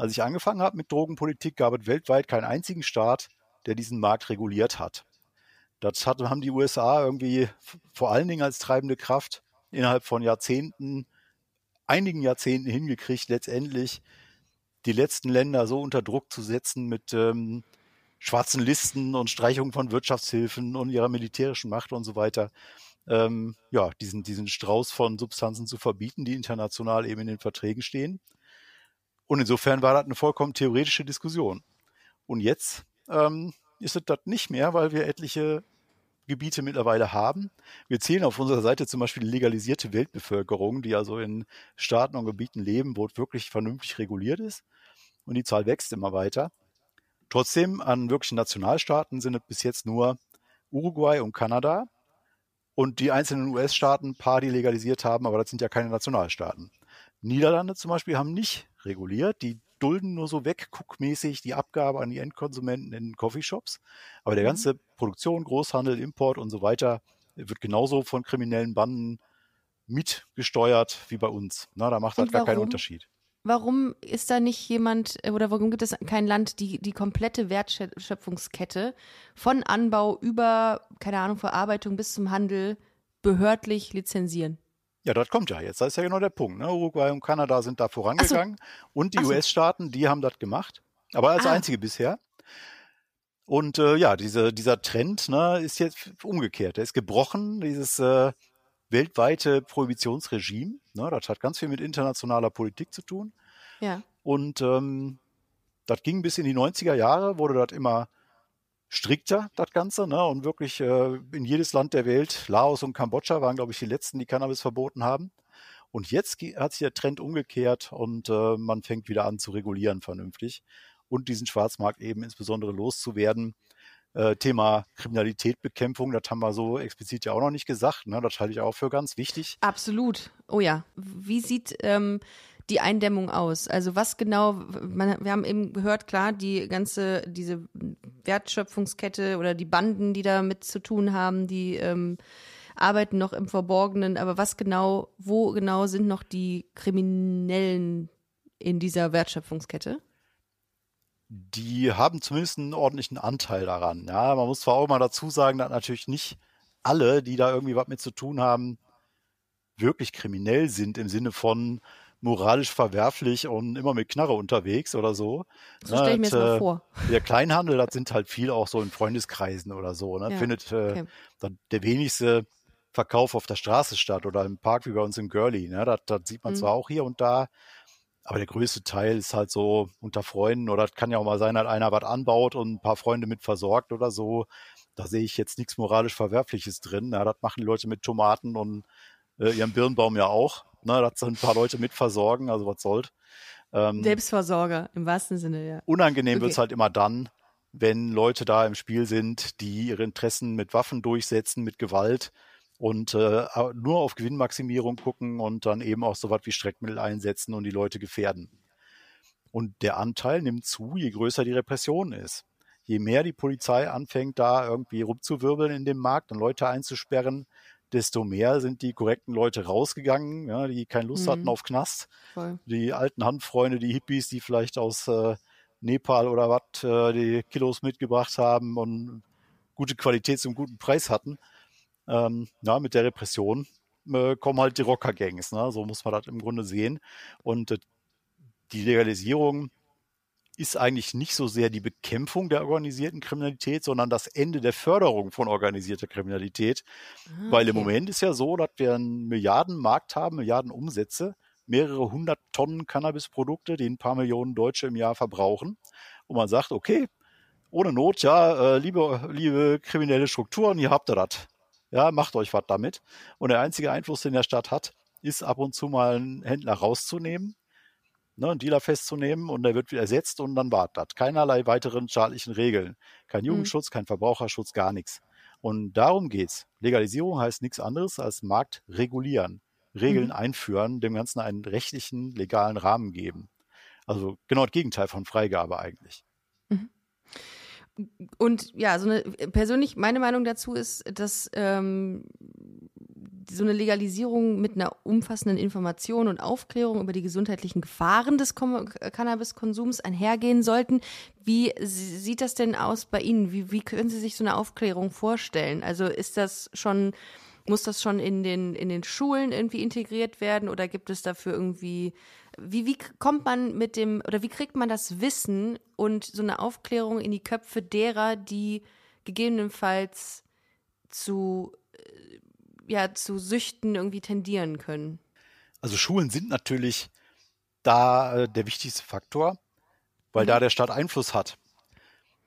[SPEAKER 3] als ich angefangen habe mit Drogenpolitik, gab es weltweit keinen einzigen Staat, der diesen Markt reguliert hat. Das hat, haben die USA irgendwie vor allen Dingen als treibende Kraft innerhalb von Jahrzehnten, einigen Jahrzehnten hingekriegt, letztendlich die letzten Länder so unter Druck zu setzen mit ähm, schwarzen Listen und Streichung von Wirtschaftshilfen und ihrer militärischen Macht und so weiter, ähm, ja, diesen, diesen Strauß von Substanzen zu verbieten, die international eben in den Verträgen stehen. Und insofern war das eine vollkommen theoretische Diskussion. Und jetzt ähm, ist es das nicht mehr, weil wir etliche Gebiete mittlerweile haben. Wir zählen auf unserer Seite zum Beispiel die legalisierte Weltbevölkerung, die also in Staaten und Gebieten leben, wo es wirklich vernünftig reguliert ist. Und die Zahl wächst immer weiter. Trotzdem an wirklichen Nationalstaaten sind es bis jetzt nur Uruguay und Kanada und die einzelnen US-Staaten, paar, die legalisiert haben, aber das sind ja keine Nationalstaaten. Niederlande zum Beispiel haben nicht reguliert. Die dulden nur so wegguckmäßig die Abgabe an die Endkonsumenten in Coffeeshops. Aber der mhm. ganze Produktion, Großhandel, Import und so weiter wird genauso von kriminellen Banden mitgesteuert wie bei uns. Na, da macht halt gar keinen Unterschied.
[SPEAKER 2] Warum ist da nicht jemand oder warum gibt es kein Land, die die komplette Wertschöpfungskette von Anbau über, keine Ahnung, Verarbeitung bis zum Handel behördlich lizenzieren?
[SPEAKER 3] Ja, das kommt ja jetzt. Das ist ja genau der Punkt. Ne? Uruguay und Kanada sind da vorangegangen so. und die so. US-Staaten, die haben das gemacht. Aber als ah. einzige bisher. Und äh, ja, diese, dieser Trend ne, ist jetzt umgekehrt. Der ist gebrochen, dieses äh, weltweite Prohibitionsregime. Ne, das hat ganz viel mit internationaler Politik zu tun.
[SPEAKER 2] Ja.
[SPEAKER 3] Und ähm, das ging bis in die 90er Jahre, wurde das immer strikter, das Ganze, ne? Und wirklich äh, in jedes Land der Welt, Laos und Kambodscha waren, glaube ich, die letzten, die Cannabis verboten haben. Und jetzt hat sich der Trend umgekehrt und äh, man fängt wieder an zu regulieren vernünftig und diesen Schwarzmarkt eben insbesondere loszuwerden. Äh, Thema Kriminalitätbekämpfung, das haben wir so explizit ja auch noch nicht gesagt. Ne? Das halte ich auch für ganz wichtig.
[SPEAKER 2] Absolut. Oh ja. Wie sieht ähm, die Eindämmung aus? Also was genau, man, wir haben eben gehört, klar, die ganze, diese Wertschöpfungskette oder die Banden, die damit zu tun haben, die ähm, arbeiten noch im Verborgenen, aber was genau, wo genau sind noch die Kriminellen in dieser Wertschöpfungskette?
[SPEAKER 3] Die haben zumindest einen ordentlichen Anteil daran. Ja, man muss zwar auch mal dazu sagen, dass natürlich nicht alle, die da irgendwie was mit zu tun haben, wirklich kriminell sind im Sinne von, moralisch verwerflich und immer mit Knarre unterwegs oder so.
[SPEAKER 2] So stelle ich mir das mal äh, vor.
[SPEAKER 3] Der Kleinhandel, das sind halt viel auch so in Freundeskreisen oder so. Ne? Ja. Findet äh, okay. der wenigste Verkauf auf der Straße statt oder im Park wie bei uns in Girly. Ne? Das, das sieht man mhm. zwar auch hier und da, aber der größte Teil ist halt so unter Freunden oder es kann ja auch mal sein, dass einer was anbaut und ein paar Freunde mit versorgt oder so. Da sehe ich jetzt nichts moralisch Verwerfliches drin. Ja, das machen die Leute mit Tomaten und äh, ihrem Birnbaum ja auch. Ne, das sind ein paar Leute mitversorgen, also was soll's.
[SPEAKER 2] Ähm, Selbstversorger im wahrsten Sinne, ja.
[SPEAKER 3] Unangenehm okay. wird's halt immer dann, wenn Leute da im Spiel sind, die ihre Interessen mit Waffen durchsetzen, mit Gewalt und äh, nur auf Gewinnmaximierung gucken und dann eben auch so was wie Streckmittel einsetzen und die Leute gefährden. Und der Anteil nimmt zu, je größer die Repression ist. Je mehr die Polizei anfängt, da irgendwie rumzuwirbeln in dem Markt und Leute einzusperren, desto mehr sind die korrekten Leute rausgegangen, ja, die keine Lust mhm. hatten auf Knast. Voll. Die alten Handfreunde, die Hippies, die vielleicht aus äh, Nepal oder was äh, die Kilos mitgebracht haben und gute Qualität zum guten Preis hatten. Ähm, ja, mit der Repression äh, kommen halt die Rocker-Gangs. Ne? So muss man das im Grunde sehen. Und äh, die Legalisierung ist eigentlich nicht so sehr die Bekämpfung der organisierten Kriminalität, sondern das Ende der Förderung von organisierter Kriminalität. Okay. Ah, Weil im Moment ist ja so, dass wir einen Milliardenmarkt haben, Milliarden Umsätze, mehrere hundert Tonnen Cannabisprodukte, die ein paar Millionen Deutsche im Jahr verbrauchen. Und man sagt, okay, ohne Not, ja, äh, liebe, liebe kriminelle Strukturen, hier habt ihr das. ja, macht euch was damit. Und der einzige Einfluss, den der Staat hat, ist ab und zu mal einen Händler rauszunehmen, ne, einen Dealer festzunehmen und der wird wieder ersetzt und dann war das. Keinerlei weiteren staatlichen Regeln. Kein mhm. Jugendschutz, mhm. kein Verbraucherschutz, gar nichts. Und darum geht's. Legalisierung heißt nichts anderes als Markt regulieren, Regeln mhm. einführen, dem Ganzen einen rechtlichen, legalen Rahmen geben. Also genau das Gegenteil von Freigabe eigentlich. Mhm.
[SPEAKER 2] Und ja, so eine persönlich meine Meinung dazu ist, dass ähm, so eine Legalisierung mit einer umfassenden Information und Aufklärung über die gesundheitlichen Gefahren des Cannabiskonsums einhergehen sollten. Wie sieht das denn aus bei Ihnen? Wie, wie können Sie sich so eine Aufklärung vorstellen? Also ist das schon, muss das schon in den, in den Schulen irgendwie integriert werden oder gibt es dafür irgendwie, wie, wie kommt man mit dem, oder wie kriegt man das Wissen und so eine Aufklärung in die Köpfe derer, die gegebenenfalls zu ja zu Süchten irgendwie tendieren können.
[SPEAKER 3] Also Schulen sind natürlich da äh, der wichtigste Faktor, weil mhm. da der Staat Einfluss hat.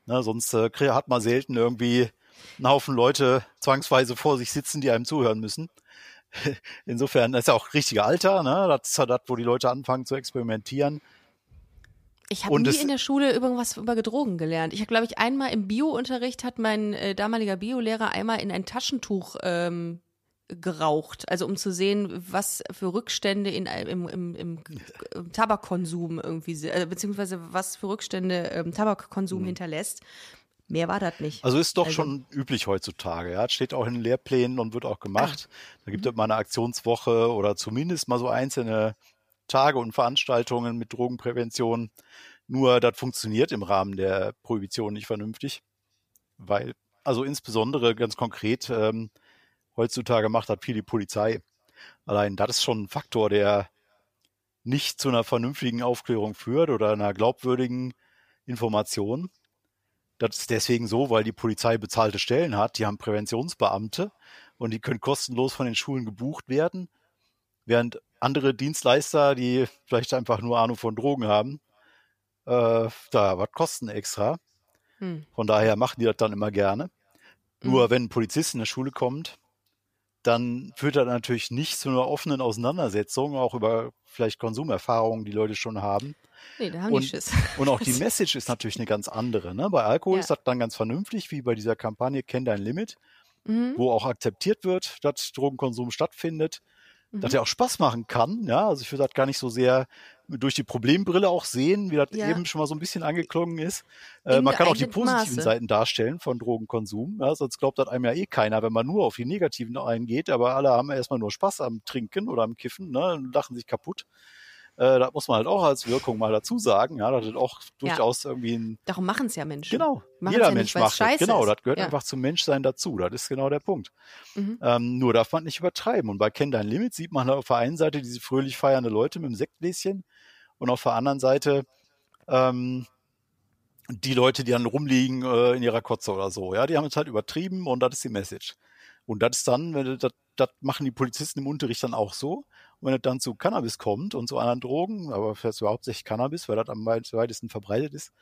[SPEAKER 3] Ne, sonst äh, hat man selten irgendwie einen Haufen Leute zwangsweise vor sich sitzen, die einem zuhören müssen. Insofern das ist ja auch richtiger Alter, ne? Das ist ja das, wo die Leute anfangen zu experimentieren.
[SPEAKER 2] Ich habe nie in der Schule irgendwas über Drogen gelernt. Ich habe, glaube ich, einmal im Biounterricht hat mein äh, damaliger Biolehrer einmal in ein Taschentuch ähm, geraucht, also um zu sehen, was für Rückstände in, im, im, im, im Tabakkonsum irgendwie, äh, beziehungsweise was für Rückstände ähm, Tabakkonsum mhm. hinterlässt. Mehr war das nicht.
[SPEAKER 3] Also ist doch also, schon üblich heutzutage. Ja, steht auch in den Lehrplänen und wird auch gemacht. Ah. Da gibt mhm. es mal eine Aktionswoche oder zumindest mal so einzelne Tage und Veranstaltungen mit Drogenprävention. Nur das funktioniert im Rahmen der Prohibition nicht vernünftig, weil also insbesondere ganz konkret ähm, heutzutage macht, hat viel die Polizei. Allein das ist schon ein Faktor, der nicht zu einer vernünftigen Aufklärung führt oder einer glaubwürdigen Information. Das ist deswegen so, weil die Polizei bezahlte Stellen hat, die haben Präventionsbeamte und die können kostenlos von den Schulen gebucht werden, während andere Dienstleister, die vielleicht einfach nur Ahnung von Drogen haben, äh, da was kosten extra. Hm. Von daher machen die das dann immer gerne. Hm. Nur wenn ein Polizist in der Schule kommt, dann führt das natürlich nicht zu einer offenen Auseinandersetzung, auch über vielleicht Konsumerfahrungen, die Leute schon haben.
[SPEAKER 2] Nee, da haben
[SPEAKER 3] und,
[SPEAKER 2] die Schiss.
[SPEAKER 3] Und auch die Message ist natürlich eine ganz andere. Ne? Bei Alkohol ja. ist das dann ganz vernünftig, wie bei dieser Kampagne Kenn dein Limit, mhm. wo auch akzeptiert wird, dass Drogenkonsum stattfindet mhm. dass er auch Spaß machen kann. Ja, also ich würde das gar nicht so sehr durch die Problembrille auch sehen, wie das ja. eben schon mal so ein bisschen angeklungen ist. Äh, man kann auch die positiven Maße. Seiten darstellen von Drogenkonsum. Ja, sonst glaubt das einem ja eh keiner, wenn man nur auf die negativen eingeht. Aber alle haben erstmal nur Spaß am Trinken oder am Kiffen ne, und lachen sich kaputt. Äh, das muss man halt auch als Wirkung mal dazu sagen. Ja, das ist auch durchaus ja. irgendwie ein.
[SPEAKER 2] Darum machen es ja Menschen.
[SPEAKER 3] Genau. Machen's Jeder ja Mensch macht es. Genau, das gehört ja. einfach zum Menschsein dazu. Das ist genau der Punkt. Mhm. Ähm, nur darf man nicht übertreiben. Und bei Kenn dein Limit sieht man auf der einen Seite diese fröhlich feiernde Leute mit dem Sektgläschen und auf der anderen Seite ähm, die Leute, die dann rumliegen äh, in ihrer Kotze oder so. Ja, die haben es halt übertrieben und das ist die Message. Und das ist dann, das, das machen die Polizisten im Unterricht dann auch so. Und wenn es dann zu Cannabis kommt und zu anderen Drogen, aber vielleicht hauptsächlich Cannabis, weil das am weitesten verbreitet ist,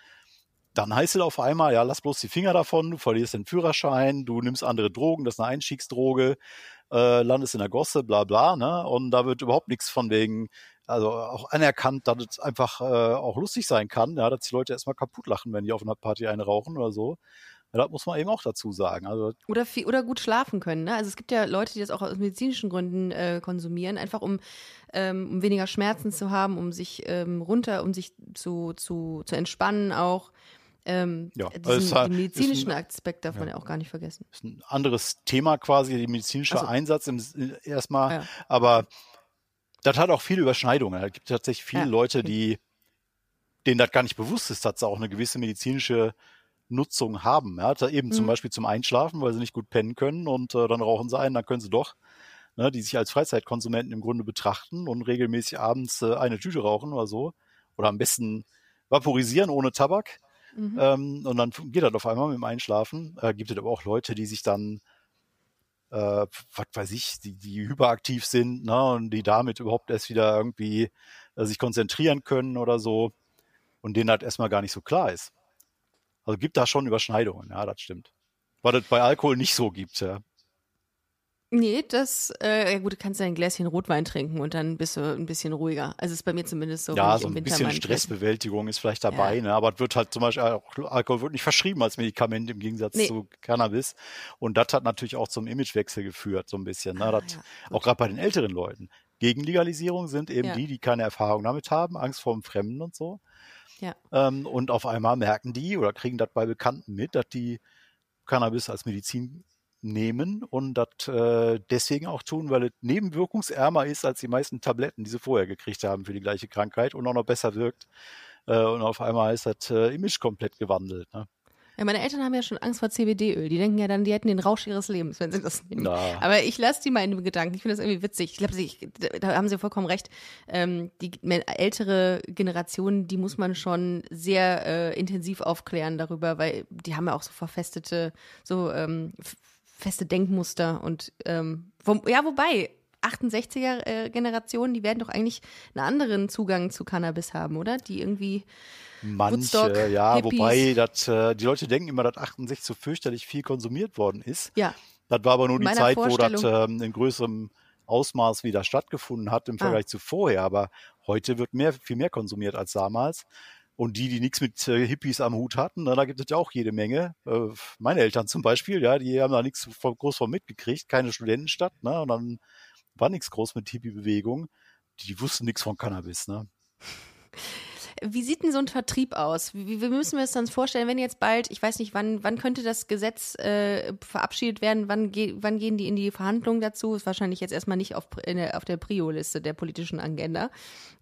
[SPEAKER 3] dann heißt es auf einmal, ja, lass bloß die Finger davon, du verlierst den Führerschein, du nimmst andere Drogen, das ist eine Einstiegsdroge, äh, landest in der Gosse, bla bla, ne? Und da wird überhaupt nichts von wegen, also auch anerkannt, dass es einfach äh, auch lustig sein kann, ja, dass die Leute erstmal kaputt lachen, wenn die auf einer Party eine rauchen oder so. Ja, das muss man eben auch dazu sagen. Also
[SPEAKER 2] oder, viel, oder gut schlafen können. Ne? Also es gibt ja Leute, die das auch aus medizinischen Gründen äh, konsumieren, einfach um, ähm, um weniger Schmerzen zu haben, um sich ähm, runter, um sich zu, zu, zu entspannen auch. Ähm, ja, diesen, also den medizinischen ein, Aspekt darf man ja auch gar nicht vergessen.
[SPEAKER 3] Ist ein anderes Thema quasi, der medizinische also, Einsatz im, erstmal. Ja. Aber das hat auch viele Überschneidungen. Es gibt tatsächlich viele ja, Leute, die denen das gar nicht bewusst ist, dass sie auch eine gewisse medizinische Nutzung haben. Ja, eben mhm. zum Beispiel zum Einschlafen, weil sie nicht gut pennen können und äh, dann rauchen sie ein, dann können sie doch, ne, die sich als Freizeitkonsumenten im Grunde betrachten und regelmäßig abends äh, eine Tüte rauchen oder so. Oder am besten vaporisieren ohne Tabak. Mhm. Ähm, und dann geht das auf einmal mit dem Einschlafen. Äh, gibt es aber auch Leute, die sich dann, äh, was weiß ich, die, die hyperaktiv sind ne, und die damit überhaupt erst wieder irgendwie äh, sich konzentrieren können oder so und denen halt erstmal gar nicht so klar ist. Also gibt da schon Überschneidungen, ja, das stimmt. Was es bei Alkohol nicht so gibt, ja.
[SPEAKER 2] Nee, das, äh, ja gut, du kannst ja ein Gläschen Rotwein trinken und dann bist du ein bisschen ruhiger. Also ist bei mir zumindest so.
[SPEAKER 3] Ja, so ein bisschen Stressbewältigung ist vielleicht dabei, ja. ne? aber es wird halt zum Beispiel auch, Alkohol wird nicht verschrieben als Medikament im Gegensatz nee. zu Cannabis. Und das hat natürlich auch zum Imagewechsel geführt, so ein bisschen. Ne? Ah, das, ja, auch gerade bei den älteren Leuten. Gegenlegalisierung sind eben ja. die, die keine Erfahrung damit haben, Angst vor dem Fremden und so. Ja. Ähm, und auf einmal merken die oder kriegen das bei Bekannten mit, dass die Cannabis als Medizin nehmen und das äh, deswegen auch tun, weil es nebenwirkungsärmer ist als die meisten Tabletten, die sie vorher gekriegt haben für die gleiche Krankheit und auch noch besser wirkt. Äh, und auf einmal ist das äh, Image komplett gewandelt. Ne?
[SPEAKER 2] Ja, meine Eltern haben ja schon Angst vor CBD-Öl. Die denken ja dann, die hätten den Rausch ihres Lebens, wenn sie das nehmen. Na. Aber ich lasse die mal in dem Gedanken. Ich finde das irgendwie witzig. Ich glaube, da haben sie vollkommen recht. Ähm, die ältere Generation, die muss man schon sehr äh, intensiv aufklären darüber, weil die haben ja auch so verfestete, so ähm, feste Denkmuster und ähm, wo, ja, wobei 68er äh, Generationen, die werden doch eigentlich einen anderen Zugang zu Cannabis haben, oder? Die irgendwie
[SPEAKER 3] Manche, Woodstock, ja, Hippies. wobei dat, äh, die Leute denken immer, dass 68 so fürchterlich viel konsumiert worden ist.
[SPEAKER 2] Ja.
[SPEAKER 3] Das war aber nur die Zeit, wo das ähm, in größerem Ausmaß wieder stattgefunden hat im ah. Vergleich ah. zu vorher. Aber heute wird mehr, viel mehr konsumiert als damals. Und die, die nichts mit äh, Hippies am Hut hatten, da gibt es ja auch jede Menge. Äh, meine Eltern zum Beispiel, ja, die haben da nichts groß von mitgekriegt, keine Studentenstadt, ne? Und dann war nichts groß mit Hippie-Bewegung. Die wussten nichts von Cannabis, ne?
[SPEAKER 2] Wie sieht denn so ein Vertrieb aus? Wie, wie müssen wir es uns vorstellen, wenn jetzt bald, ich weiß nicht, wann, wann könnte das Gesetz äh, verabschiedet werden? Wann, ge wann gehen die in die Verhandlungen dazu? Ist wahrscheinlich jetzt erstmal nicht auf, der, auf der Prio-Liste der politischen Agenda,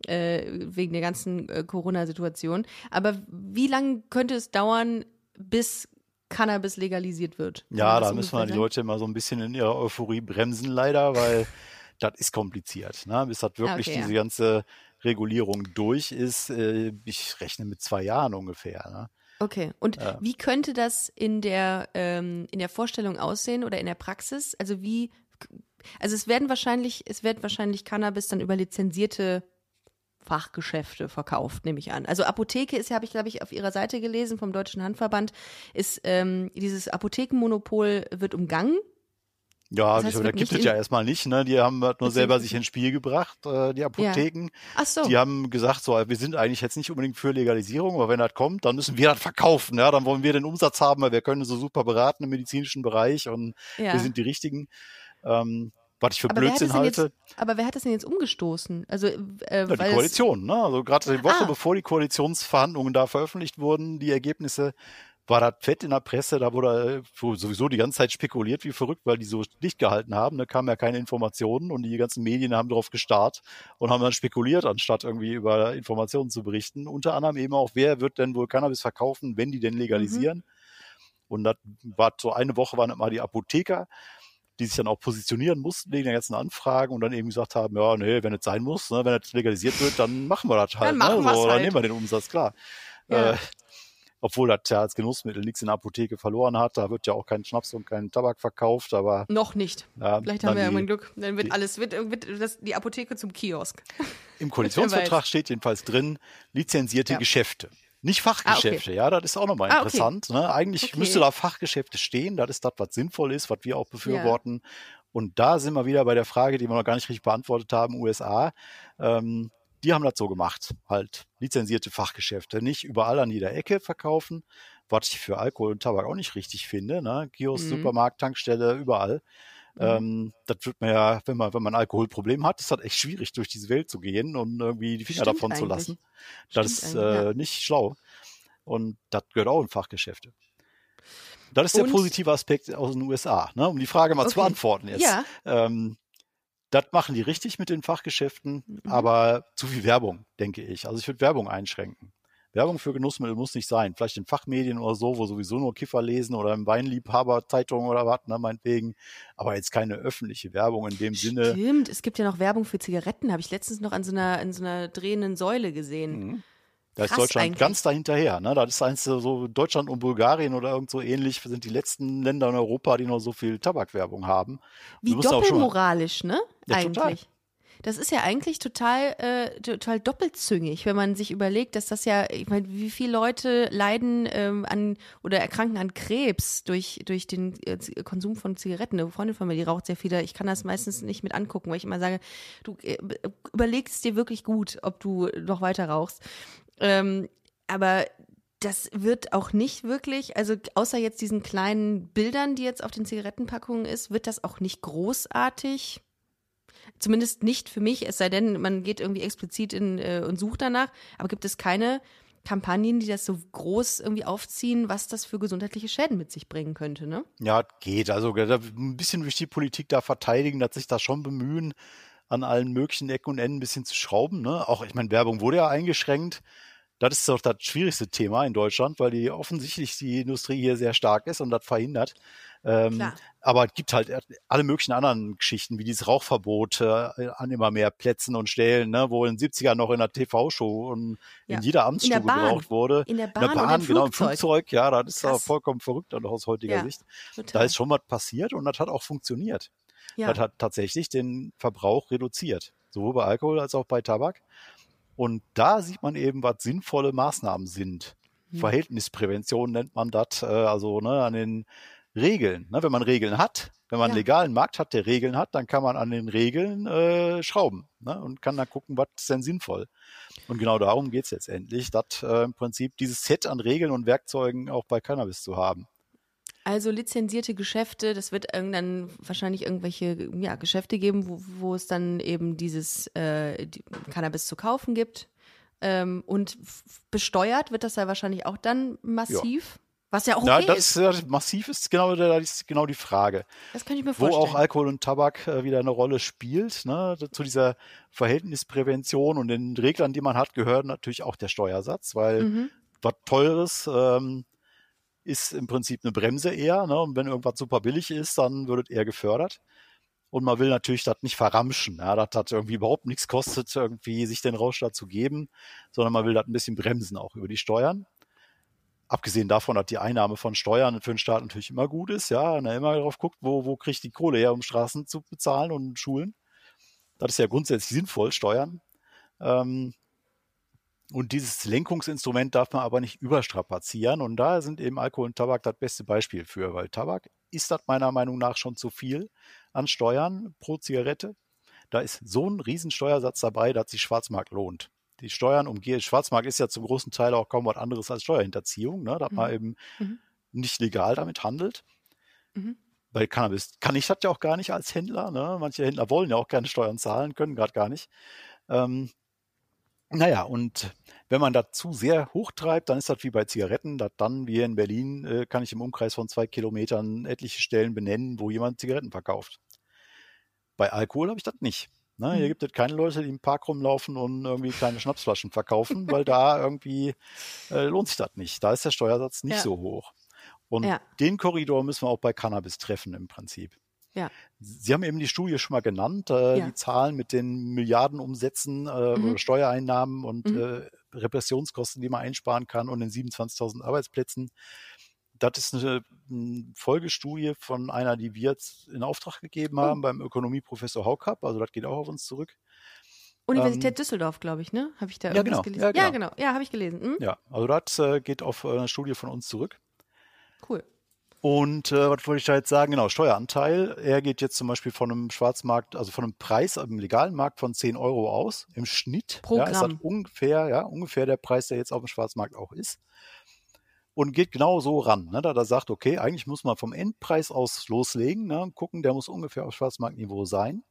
[SPEAKER 2] äh, wegen der ganzen äh, Corona-Situation. Aber wie lange könnte es dauern, bis Cannabis legalisiert wird?
[SPEAKER 3] Ja, da müssen wir die Leute immer so ein bisschen in ihrer Euphorie bremsen, leider, weil das ist kompliziert. Ne? Bis das wirklich okay, diese ja. ganze Regulierung durch ist, äh, ich rechne mit zwei Jahren ungefähr. Ne?
[SPEAKER 2] Okay. Und ja. wie könnte das in der, ähm, in der Vorstellung aussehen oder in der Praxis? Also wie, also es werden wahrscheinlich, es wird wahrscheinlich Cannabis dann über lizenzierte Fachgeschäfte verkauft, nehme ich an. Also Apotheke ist ja, habe ich glaube ich auf ihrer Seite gelesen vom Deutschen Handverband, ist ähm, dieses Apothekenmonopol wird umgangen
[SPEAKER 3] ja, das heißt, da gibt es ja erstmal nicht. Ne? Die haben halt nur selber sich ins Spiel gebracht, äh, die Apotheken. Ja.
[SPEAKER 2] Ach so.
[SPEAKER 3] Die haben gesagt, so, wir sind eigentlich jetzt nicht unbedingt für Legalisierung, aber wenn das kommt, dann müssen wir das verkaufen. Ja? Dann wollen wir den Umsatz haben, weil wir können so super beraten im medizinischen Bereich und ja. wir sind die Richtigen. Ähm, was ich für aber Blödsinn halte.
[SPEAKER 2] Jetzt, aber wer hat das denn jetzt umgestoßen? Also äh,
[SPEAKER 3] ja, die Koalition, ne? Also gerade die Woche, ah. bevor die Koalitionsverhandlungen da veröffentlicht wurden, die Ergebnisse, war das fett in der Presse, da wurde sowieso die ganze Zeit spekuliert wie verrückt, weil die so dicht gehalten haben. Da kamen ja keine Informationen und die ganzen Medien haben darauf gestarrt und haben dann spekuliert, anstatt irgendwie über Informationen zu berichten. Unter anderem eben auch, wer wird denn wohl Cannabis verkaufen, wenn die denn legalisieren? Mhm. Und das war so eine Woche waren mal die Apotheker, die sich dann auch positionieren mussten wegen der ganzen Anfragen und dann eben gesagt haben, ja, nee, wenn es sein muss, ne, wenn es legalisiert wird, dann machen wir das halt. Dann,
[SPEAKER 2] machen
[SPEAKER 3] ne, so,
[SPEAKER 2] halt.
[SPEAKER 3] dann nehmen wir den Umsatz, klar. Ja. Äh, obwohl das ja als Genussmittel nichts in der Apotheke verloren hat. Da wird ja auch kein Schnaps und kein Tabak verkauft, aber.
[SPEAKER 2] Noch nicht. Ja, Vielleicht haben wir ja mein Glück. Dann wird die, alles, wird, wird das, die Apotheke zum Kiosk.
[SPEAKER 3] Im Koalitionsvertrag steht jedenfalls drin, lizenzierte ja. Geschäfte. Nicht Fachgeschäfte, ah, okay. ja, das ist auch nochmal interessant. Ah, okay. ne? Eigentlich okay. müsste da Fachgeschäfte stehen, das ist das, was sinnvoll ist, was wir auch befürworten. Ja. Und da sind wir wieder bei der Frage, die wir noch gar nicht richtig beantwortet haben, USA. Ähm, die haben das so gemacht, halt lizenzierte Fachgeschäfte, nicht überall an jeder Ecke verkaufen, was ich für Alkohol und Tabak auch nicht richtig finde, ne? Kiosk, mhm. Supermarkt, Tankstelle, überall. Mhm. Ähm, das wird man ja, wenn man, wenn man ein Alkoholproblem hat, ist das echt schwierig, durch diese Welt zu gehen und irgendwie die Finger Stimmt davon eigentlich. zu lassen. Das Stimmt ist äh, ja. nicht schlau. Und das gehört auch in Fachgeschäfte. Das ist und? der positive Aspekt aus den USA, ne? um die Frage mal okay. zu beantworten jetzt. Ja. Ähm, das machen die richtig mit den Fachgeschäften, mhm. aber zu viel Werbung, denke ich. Also ich würde Werbung einschränken. Werbung für Genussmittel muss nicht sein. Vielleicht in Fachmedien oder so, wo sowieso nur Kiffer lesen oder im Weinliebhaber-Zeitung oder was, ne, meinetwegen. Aber jetzt keine öffentliche Werbung in dem
[SPEAKER 2] Stimmt.
[SPEAKER 3] Sinne.
[SPEAKER 2] Stimmt, es gibt ja noch Werbung für Zigaretten, habe ich letztens noch an so einer, in so einer drehenden Säule gesehen. Mhm.
[SPEAKER 3] Da ist Deutschland eigentlich. ganz dahinterher. Ne? Das ist eins so Deutschland und Bulgarien oder irgend so ähnlich sind die letzten Länder in Europa, die noch so viel Tabakwerbung haben.
[SPEAKER 2] Wie doppelmoralisch, ne? Ja, eigentlich. Total. das ist ja eigentlich total, äh, total doppelzüngig, wenn man sich überlegt, dass das ja, ich meine, wie viele Leute leiden ähm, an oder erkranken an Krebs durch, durch den äh, Konsum von Zigaretten. Eine Freundin von mir, die raucht sehr viel, ich kann das meistens nicht mit angucken, weil ich immer sage, du äh, überlegst dir wirklich gut, ob du noch weiter rauchst. Ähm, aber das wird auch nicht wirklich, also außer jetzt diesen kleinen Bildern, die jetzt auf den Zigarettenpackungen ist, wird das auch nicht großartig. Zumindest nicht für mich, es sei denn, man geht irgendwie explizit in äh, und sucht danach. Aber gibt es keine Kampagnen, die das so groß irgendwie aufziehen, was das für gesundheitliche Schäden mit sich bringen könnte, ne?
[SPEAKER 3] Ja, geht. Also ein bisschen durch die Politik da verteidigen, dass sich da schon bemühen, an allen möglichen Ecken und Enden ein bisschen zu schrauben. Ne? Auch, ich meine, Werbung wurde ja eingeschränkt. Das ist doch das schwierigste Thema in Deutschland, weil die offensichtlich die Industrie hier sehr stark ist und das verhindert. Ähm, aber es gibt halt alle möglichen anderen Geschichten, wie dieses Rauchverbot äh, an immer mehr Plätzen und Stellen, ne, wo in den 70ern noch in der TV-Show und ja. in jeder Amtsstube geraucht wurde.
[SPEAKER 2] In der Bahn, in der
[SPEAKER 3] Bahn
[SPEAKER 2] genau,
[SPEAKER 3] im Flugzeug, ja, das ist Krass. vollkommen verrückt aus heutiger ja, Sicht. Total. Da ist schon was passiert und das hat auch funktioniert. Ja. Das hat tatsächlich den Verbrauch reduziert, sowohl bei Alkohol als auch bei Tabak. Und da sieht man eben, was sinnvolle Maßnahmen sind. Hm. Verhältnisprävention nennt man das, äh, also ne, an den Regeln. Ne? Wenn man Regeln hat, wenn man ja. einen legalen Markt hat, der Regeln hat, dann kann man an den Regeln äh, schrauben ne? und kann dann gucken, was ist denn sinnvoll. Und genau darum geht es letztendlich, das äh, im Prinzip dieses Set an Regeln und Werkzeugen auch bei Cannabis zu haben.
[SPEAKER 2] Also lizenzierte Geschäfte, das wird dann wahrscheinlich irgendwelche ja, Geschäfte geben, wo, wo es dann eben dieses äh, die Cannabis zu kaufen gibt. Ähm, und besteuert wird das ja wahrscheinlich auch dann massiv. Ja. Was ja auch okay
[SPEAKER 3] ja, das, ist. massiv ist genau, das ist genau die Frage.
[SPEAKER 2] Das kann ich mir vorstellen.
[SPEAKER 3] Wo auch Alkohol und Tabak äh, wieder eine Rolle spielt. Ne? Zu dieser Verhältnisprävention und den Reglern, die man hat, gehört natürlich auch der Steuersatz, weil mhm. was Teures ähm, ist im Prinzip eine Bremse eher. Ne? Und wenn irgendwas super billig ist, dann wird es eher gefördert. Und man will natürlich das nicht verramschen, ja, dass das irgendwie überhaupt nichts kostet, irgendwie sich den Rausch da zu geben, sondern man will das ein bisschen bremsen, auch über die Steuern. Abgesehen davon, dass die Einnahme von Steuern für den Staat natürlich immer gut ist, ja, und er immer darauf guckt, wo, wo kriegt die Kohle her, um Straßen zu bezahlen und Schulen. Das ist ja grundsätzlich sinnvoll, Steuern. Ähm, und dieses Lenkungsinstrument darf man aber nicht überstrapazieren. Und da sind eben Alkohol und Tabak das beste Beispiel für, weil Tabak ist das meiner Meinung nach schon zu viel an Steuern pro Zigarette. Da ist so ein Riesensteuersatz dabei, dass sich Schwarzmarkt lohnt. Die Steuern umgehen. Schwarzmarkt ist ja zum großen Teil auch kaum was anderes als Steuerhinterziehung, ne? dass mhm. man eben mhm. nicht legal damit handelt. Mhm. Bei Cannabis kann ich das ja auch gar nicht als Händler. Ne? Manche Händler wollen ja auch keine Steuern zahlen, können gerade gar nicht. Ähm, naja, und wenn man das zu sehr hochtreibt, dann ist das wie bei Zigaretten, dass dann, wie hier in Berlin, äh, kann ich im Umkreis von zwei Kilometern etliche Stellen benennen, wo jemand Zigaretten verkauft. Bei Alkohol habe ich das nicht. Ne? Hier mhm. gibt es keine Leute, die im Park rumlaufen und irgendwie kleine Schnapsflaschen verkaufen, weil da irgendwie äh, lohnt sich das nicht. Da ist der Steuersatz nicht ja. so hoch. Und ja. den Korridor müssen wir auch bei Cannabis treffen im Prinzip.
[SPEAKER 2] Ja.
[SPEAKER 3] Sie haben eben die Studie schon mal genannt, äh, ja. die Zahlen mit den Milliardenumsätzen äh, mhm. Steuereinnahmen und mhm. äh, Repressionskosten, die man einsparen kann und den 27.000 Arbeitsplätzen. Das ist eine, eine, Folgestudie von einer, die wir jetzt in Auftrag gegeben oh. haben beim Ökonomieprofessor Haukapp. Also das geht auch auf uns zurück.
[SPEAKER 2] Universität ähm, Düsseldorf, glaube ich, ne? Habe ich da
[SPEAKER 3] ja, genau,
[SPEAKER 2] gelesen?
[SPEAKER 3] Ja, genau.
[SPEAKER 2] Ja, genau. Ja, habe ich gelesen. Hm?
[SPEAKER 3] Ja, also das äh, geht auf äh, eine Studie von uns zurück.
[SPEAKER 2] Cool.
[SPEAKER 3] Und äh, was wollte ich da jetzt sagen? Genau, Steueranteil. Er geht jetzt zum Beispiel von einem Schwarzmarkt, also von einem Preis im legalen Markt von 10 Euro aus. Im Schnitt
[SPEAKER 2] Pro
[SPEAKER 3] ja,
[SPEAKER 2] Gramm.
[SPEAKER 3] ist das ungefähr, ja, ungefähr der Preis, der jetzt auf dem Schwarzmarkt auch ist. Und geht genau so ran, ne, da er sagt, okay, eigentlich muss man vom Endpreis aus loslegen, ne, gucken, der muss ungefähr auf Schwarzmarktniveau sein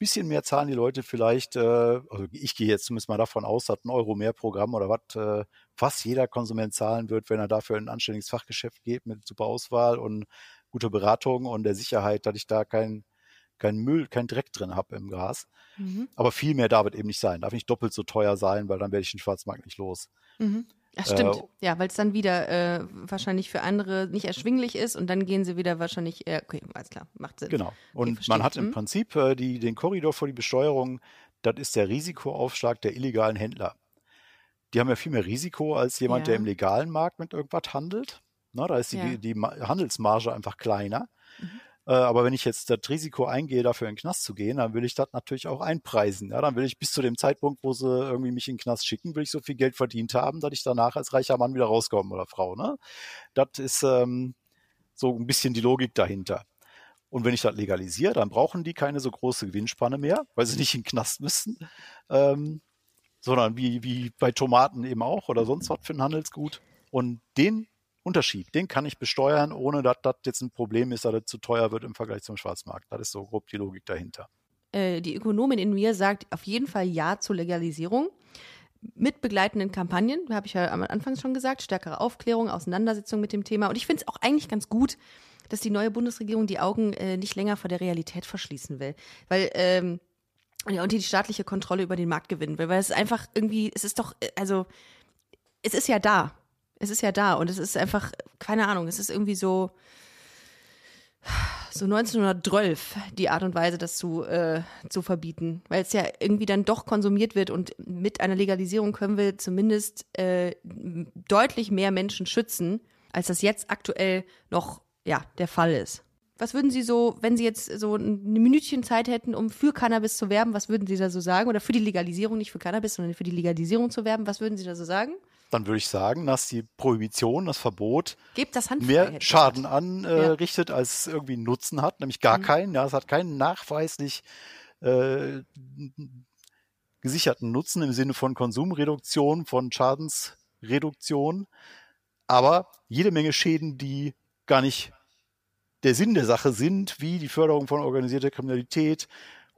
[SPEAKER 3] bisschen mehr zahlen die Leute vielleicht, äh, also ich gehe jetzt zumindest mal davon aus, dass ein Euro mehr Programm oder was äh, fast jeder Konsument zahlen wird, wenn er dafür in ein anständiges Fachgeschäft geht mit super Auswahl und guter Beratung und der Sicherheit, dass ich da kein kein Müll, kein Dreck drin habe im Gras. Mhm. Aber viel mehr darf es eben nicht sein. Darf nicht doppelt so teuer sein, weil dann werde ich den Schwarzmarkt nicht los.
[SPEAKER 2] Mhm. Ja, stimmt. Äh, ja, weil es dann wieder äh, wahrscheinlich für andere nicht erschwinglich ist und dann gehen sie wieder wahrscheinlich, äh, okay, alles klar, macht Sinn.
[SPEAKER 3] Genau. Und okay, man hat im hm? Prinzip äh, die, den Korridor vor die Besteuerung, das ist der Risikoaufschlag der illegalen Händler. Die haben ja viel mehr Risiko als jemand, ja. der im legalen Markt mit irgendwas handelt. Na, da ist die, ja. die Handelsmarge einfach kleiner. Mhm. Äh, aber wenn ich jetzt das Risiko eingehe, dafür in den Knast zu gehen, dann will ich das natürlich auch einpreisen. Ja, dann will ich bis zu dem Zeitpunkt, wo sie irgendwie mich in den Knast schicken, will ich so viel Geld verdient haben, dass ich danach als reicher Mann wieder rauskomme oder Frau. Ne? Das ist ähm, so ein bisschen die Logik dahinter. Und wenn ich das legalisiere, dann brauchen die keine so große Gewinnspanne mehr, weil sie nicht in den Knast müssen, ähm, sondern wie, wie bei Tomaten eben auch oder sonst was für ein Handelsgut. Und den Unterschied, den kann ich besteuern, ohne dass das jetzt ein Problem ist, dass das zu teuer wird im Vergleich zum Schwarzmarkt. Das ist so grob die Logik dahinter.
[SPEAKER 2] Äh, die Ökonomin in mir sagt auf jeden Fall Ja zur Legalisierung. Mit begleitenden Kampagnen, habe ich ja am Anfang schon gesagt, stärkere Aufklärung, Auseinandersetzung mit dem Thema. Und ich finde es auch eigentlich ganz gut, dass die neue Bundesregierung die Augen äh, nicht länger vor der Realität verschließen will. Weil, ähm, und die staatliche Kontrolle über den Markt gewinnen will. Weil es ist einfach irgendwie, es ist doch, äh, also, es ist ja da. Es ist ja da und es ist einfach, keine Ahnung, es ist irgendwie so, so 1912 die Art und Weise, das zu, äh, zu verbieten, weil es ja irgendwie dann doch konsumiert wird und mit einer Legalisierung können wir zumindest äh, deutlich mehr Menschen schützen, als das jetzt aktuell noch ja, der Fall ist. Was würden Sie so, wenn Sie jetzt so ein Minütchen Zeit hätten, um für Cannabis zu werben, was würden Sie da so sagen? Oder für die Legalisierung, nicht für Cannabis, sondern für die Legalisierung zu werben, was würden Sie da so sagen?
[SPEAKER 3] Dann würde ich sagen, dass die Prohibition, das Verbot,
[SPEAKER 2] das
[SPEAKER 3] mehr Schaden anrichtet, äh, ja. als es irgendwie Nutzen hat, nämlich gar mhm. keinen. Ja, es hat keinen nachweislich äh, gesicherten Nutzen im Sinne von Konsumreduktion, von Schadensreduktion, aber jede Menge Schäden, die gar nicht der Sinn der Sache sind, wie die Förderung von organisierter Kriminalität,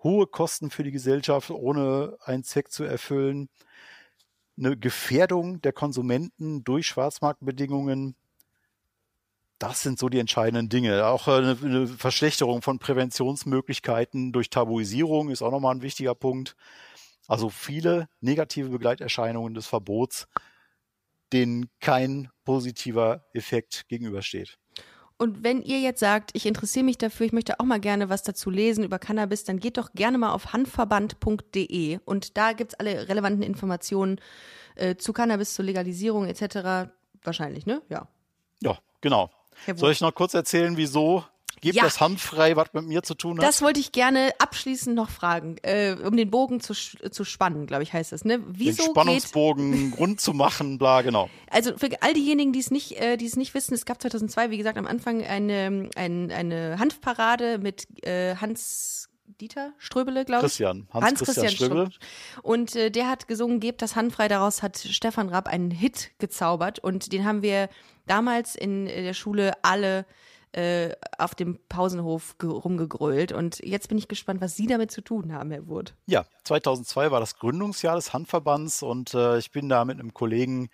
[SPEAKER 3] hohe Kosten für die Gesellschaft, ohne einen Zweck zu erfüllen, eine Gefährdung der Konsumenten durch Schwarzmarktbedingungen. Das sind so die entscheidenden Dinge. Auch eine, eine Verschlechterung von Präventionsmöglichkeiten durch Tabuisierung ist auch nochmal ein wichtiger Punkt. Also viele negative Begleiterscheinungen des Verbots, denen kein positiver Effekt gegenübersteht.
[SPEAKER 2] Und wenn ihr jetzt sagt, ich interessiere mich dafür, ich möchte auch mal gerne was dazu lesen über Cannabis, dann geht doch gerne mal auf handverband.de und da gibt es alle relevanten Informationen äh, zu Cannabis, zur Legalisierung etc. Wahrscheinlich, ne? Ja.
[SPEAKER 3] Ja, genau. Soll ich noch kurz erzählen, wieso Gebt ja. das handfrei, was mit mir zu tun hat?
[SPEAKER 2] Das wollte ich gerne abschließend noch fragen, äh, um den Bogen zu, zu spannen, glaube ich, heißt das. Ne?
[SPEAKER 3] Wieso den Spannungsbogen rund zu machen, bla, genau.
[SPEAKER 2] Also für all diejenigen, die es nicht, äh, die es nicht wissen, es gab 2002, wie gesagt, am Anfang eine, eine, eine Hanfparade mit äh, Hans Dieter Ströbele, glaube
[SPEAKER 3] ich. Christian, Hans, Hans Christian, Christian Ströbele.
[SPEAKER 2] Und äh, der hat gesungen, Gebt das Handfrei. Daraus hat Stefan Rapp einen Hit gezaubert. Und den haben wir damals in der Schule alle äh, auf dem Pausenhof rumgegrölt. Und jetzt bin ich gespannt, was Sie damit zu tun haben, Herr Wurt.
[SPEAKER 3] Ja, 2002 war das Gründungsjahr des Handverbands und äh, ich bin da mit einem Kollegen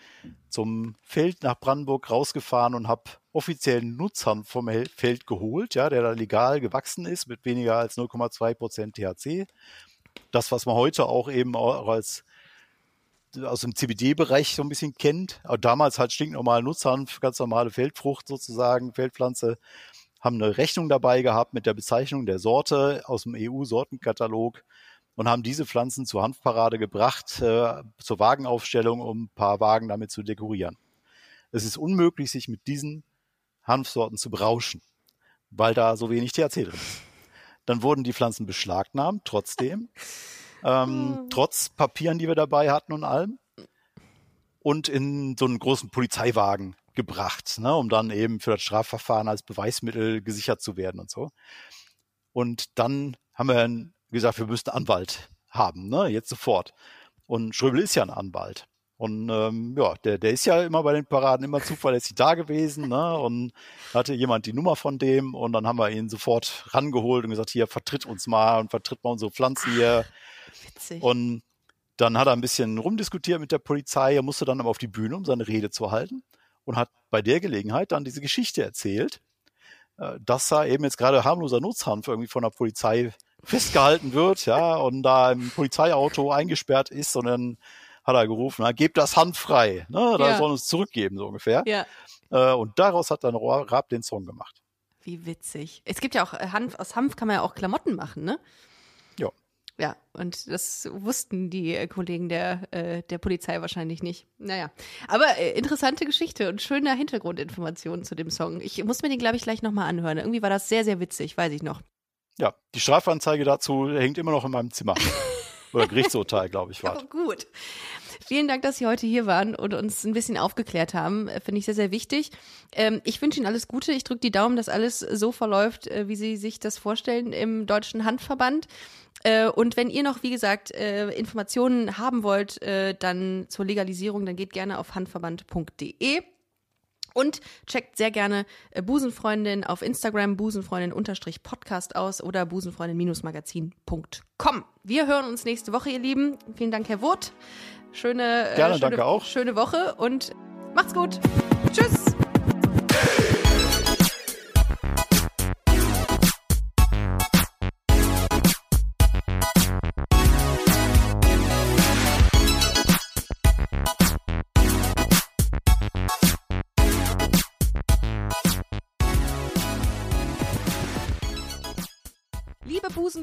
[SPEAKER 3] zum Feld nach Brandenburg rausgefahren und habe offiziellen Nutzhanf vom Feld geholt, ja, der da legal gewachsen ist mit weniger als 0,2 Prozent THC. Das, was man heute auch eben auch als aus dem CBD-Bereich so ein bisschen kennt. Aber damals halt stinknormal Nutzhanf, ganz normale Feldfrucht sozusagen, Feldpflanze, haben eine Rechnung dabei gehabt mit der Bezeichnung der Sorte aus dem EU-Sortenkatalog und haben diese Pflanzen zur Hanfparade gebracht, äh, zur Wagenaufstellung, um ein paar Wagen damit zu dekorieren. Es ist unmöglich, sich mit diesen Hanfsorten zu berauschen, weil da so wenig THC drin ist. Dann wurden die Pflanzen beschlagnahmt, trotzdem ähm, hm. trotz Papieren, die wir dabei hatten und allem. Und in so einen großen Polizeiwagen gebracht, ne, um dann eben für das Strafverfahren als Beweismittel gesichert zu werden und so. Und dann haben wir gesagt, wir müssten Anwalt haben, ne, jetzt sofort. Und Schröbel ist ja ein Anwalt. Und ähm, ja, der, der ist ja immer bei den Paraden immer zuverlässig da gewesen, ne? Und hatte jemand die Nummer von dem und dann haben wir ihn sofort rangeholt und gesagt, hier vertritt uns mal und vertritt mal unsere Pflanze hier. Witzig. Und dann hat er ein bisschen rumdiskutiert mit der Polizei, er musste dann aber auf die Bühne, um seine Rede zu halten und hat bei der Gelegenheit dann diese Geschichte erzählt, äh, dass er eben jetzt gerade harmloser Nutzhanf irgendwie von der Polizei festgehalten wird, ja, und da im Polizeiauto eingesperrt ist und dann hat er gerufen, na, gebt das Hand frei, ne, da ja. sollen es zurückgeben, so ungefähr. Ja. Äh, und daraus hat dann Raab den Song gemacht.
[SPEAKER 2] Wie witzig. Es gibt ja auch äh, Hanf, aus Hanf kann man ja auch Klamotten machen, ne? Ja, und das wussten die äh, Kollegen der, äh, der Polizei wahrscheinlich nicht. Naja, aber äh, interessante Geschichte und schöne Hintergrundinformationen zu dem Song. Ich muss mir den, glaube ich, gleich nochmal anhören. Irgendwie war das sehr, sehr witzig, weiß ich noch.
[SPEAKER 3] Ja, die Strafanzeige dazu hängt immer noch in meinem Zimmer. Oder Gerichtsurteil, glaube ich, war.
[SPEAKER 2] Oh, gut. Vielen Dank, dass Sie heute hier waren und uns ein bisschen aufgeklärt haben. Äh, finde ich sehr, sehr wichtig. Ähm, ich wünsche Ihnen alles Gute. Ich drücke die Daumen, dass alles so verläuft, äh, wie Sie sich das vorstellen im Deutschen Handverband. Äh, und wenn ihr noch, wie gesagt, Informationen haben wollt, dann zur Legalisierung, dann geht gerne auf handverband.de. Und checkt sehr gerne Busenfreundin auf Instagram, busenfreundin-podcast aus oder busenfreundin-magazin.com. Wir hören uns nächste Woche, ihr Lieben. Vielen Dank, Herr Wurt. Schöne,
[SPEAKER 3] gerne,
[SPEAKER 2] äh, schöne, schöne Woche und macht's gut. Tschüss.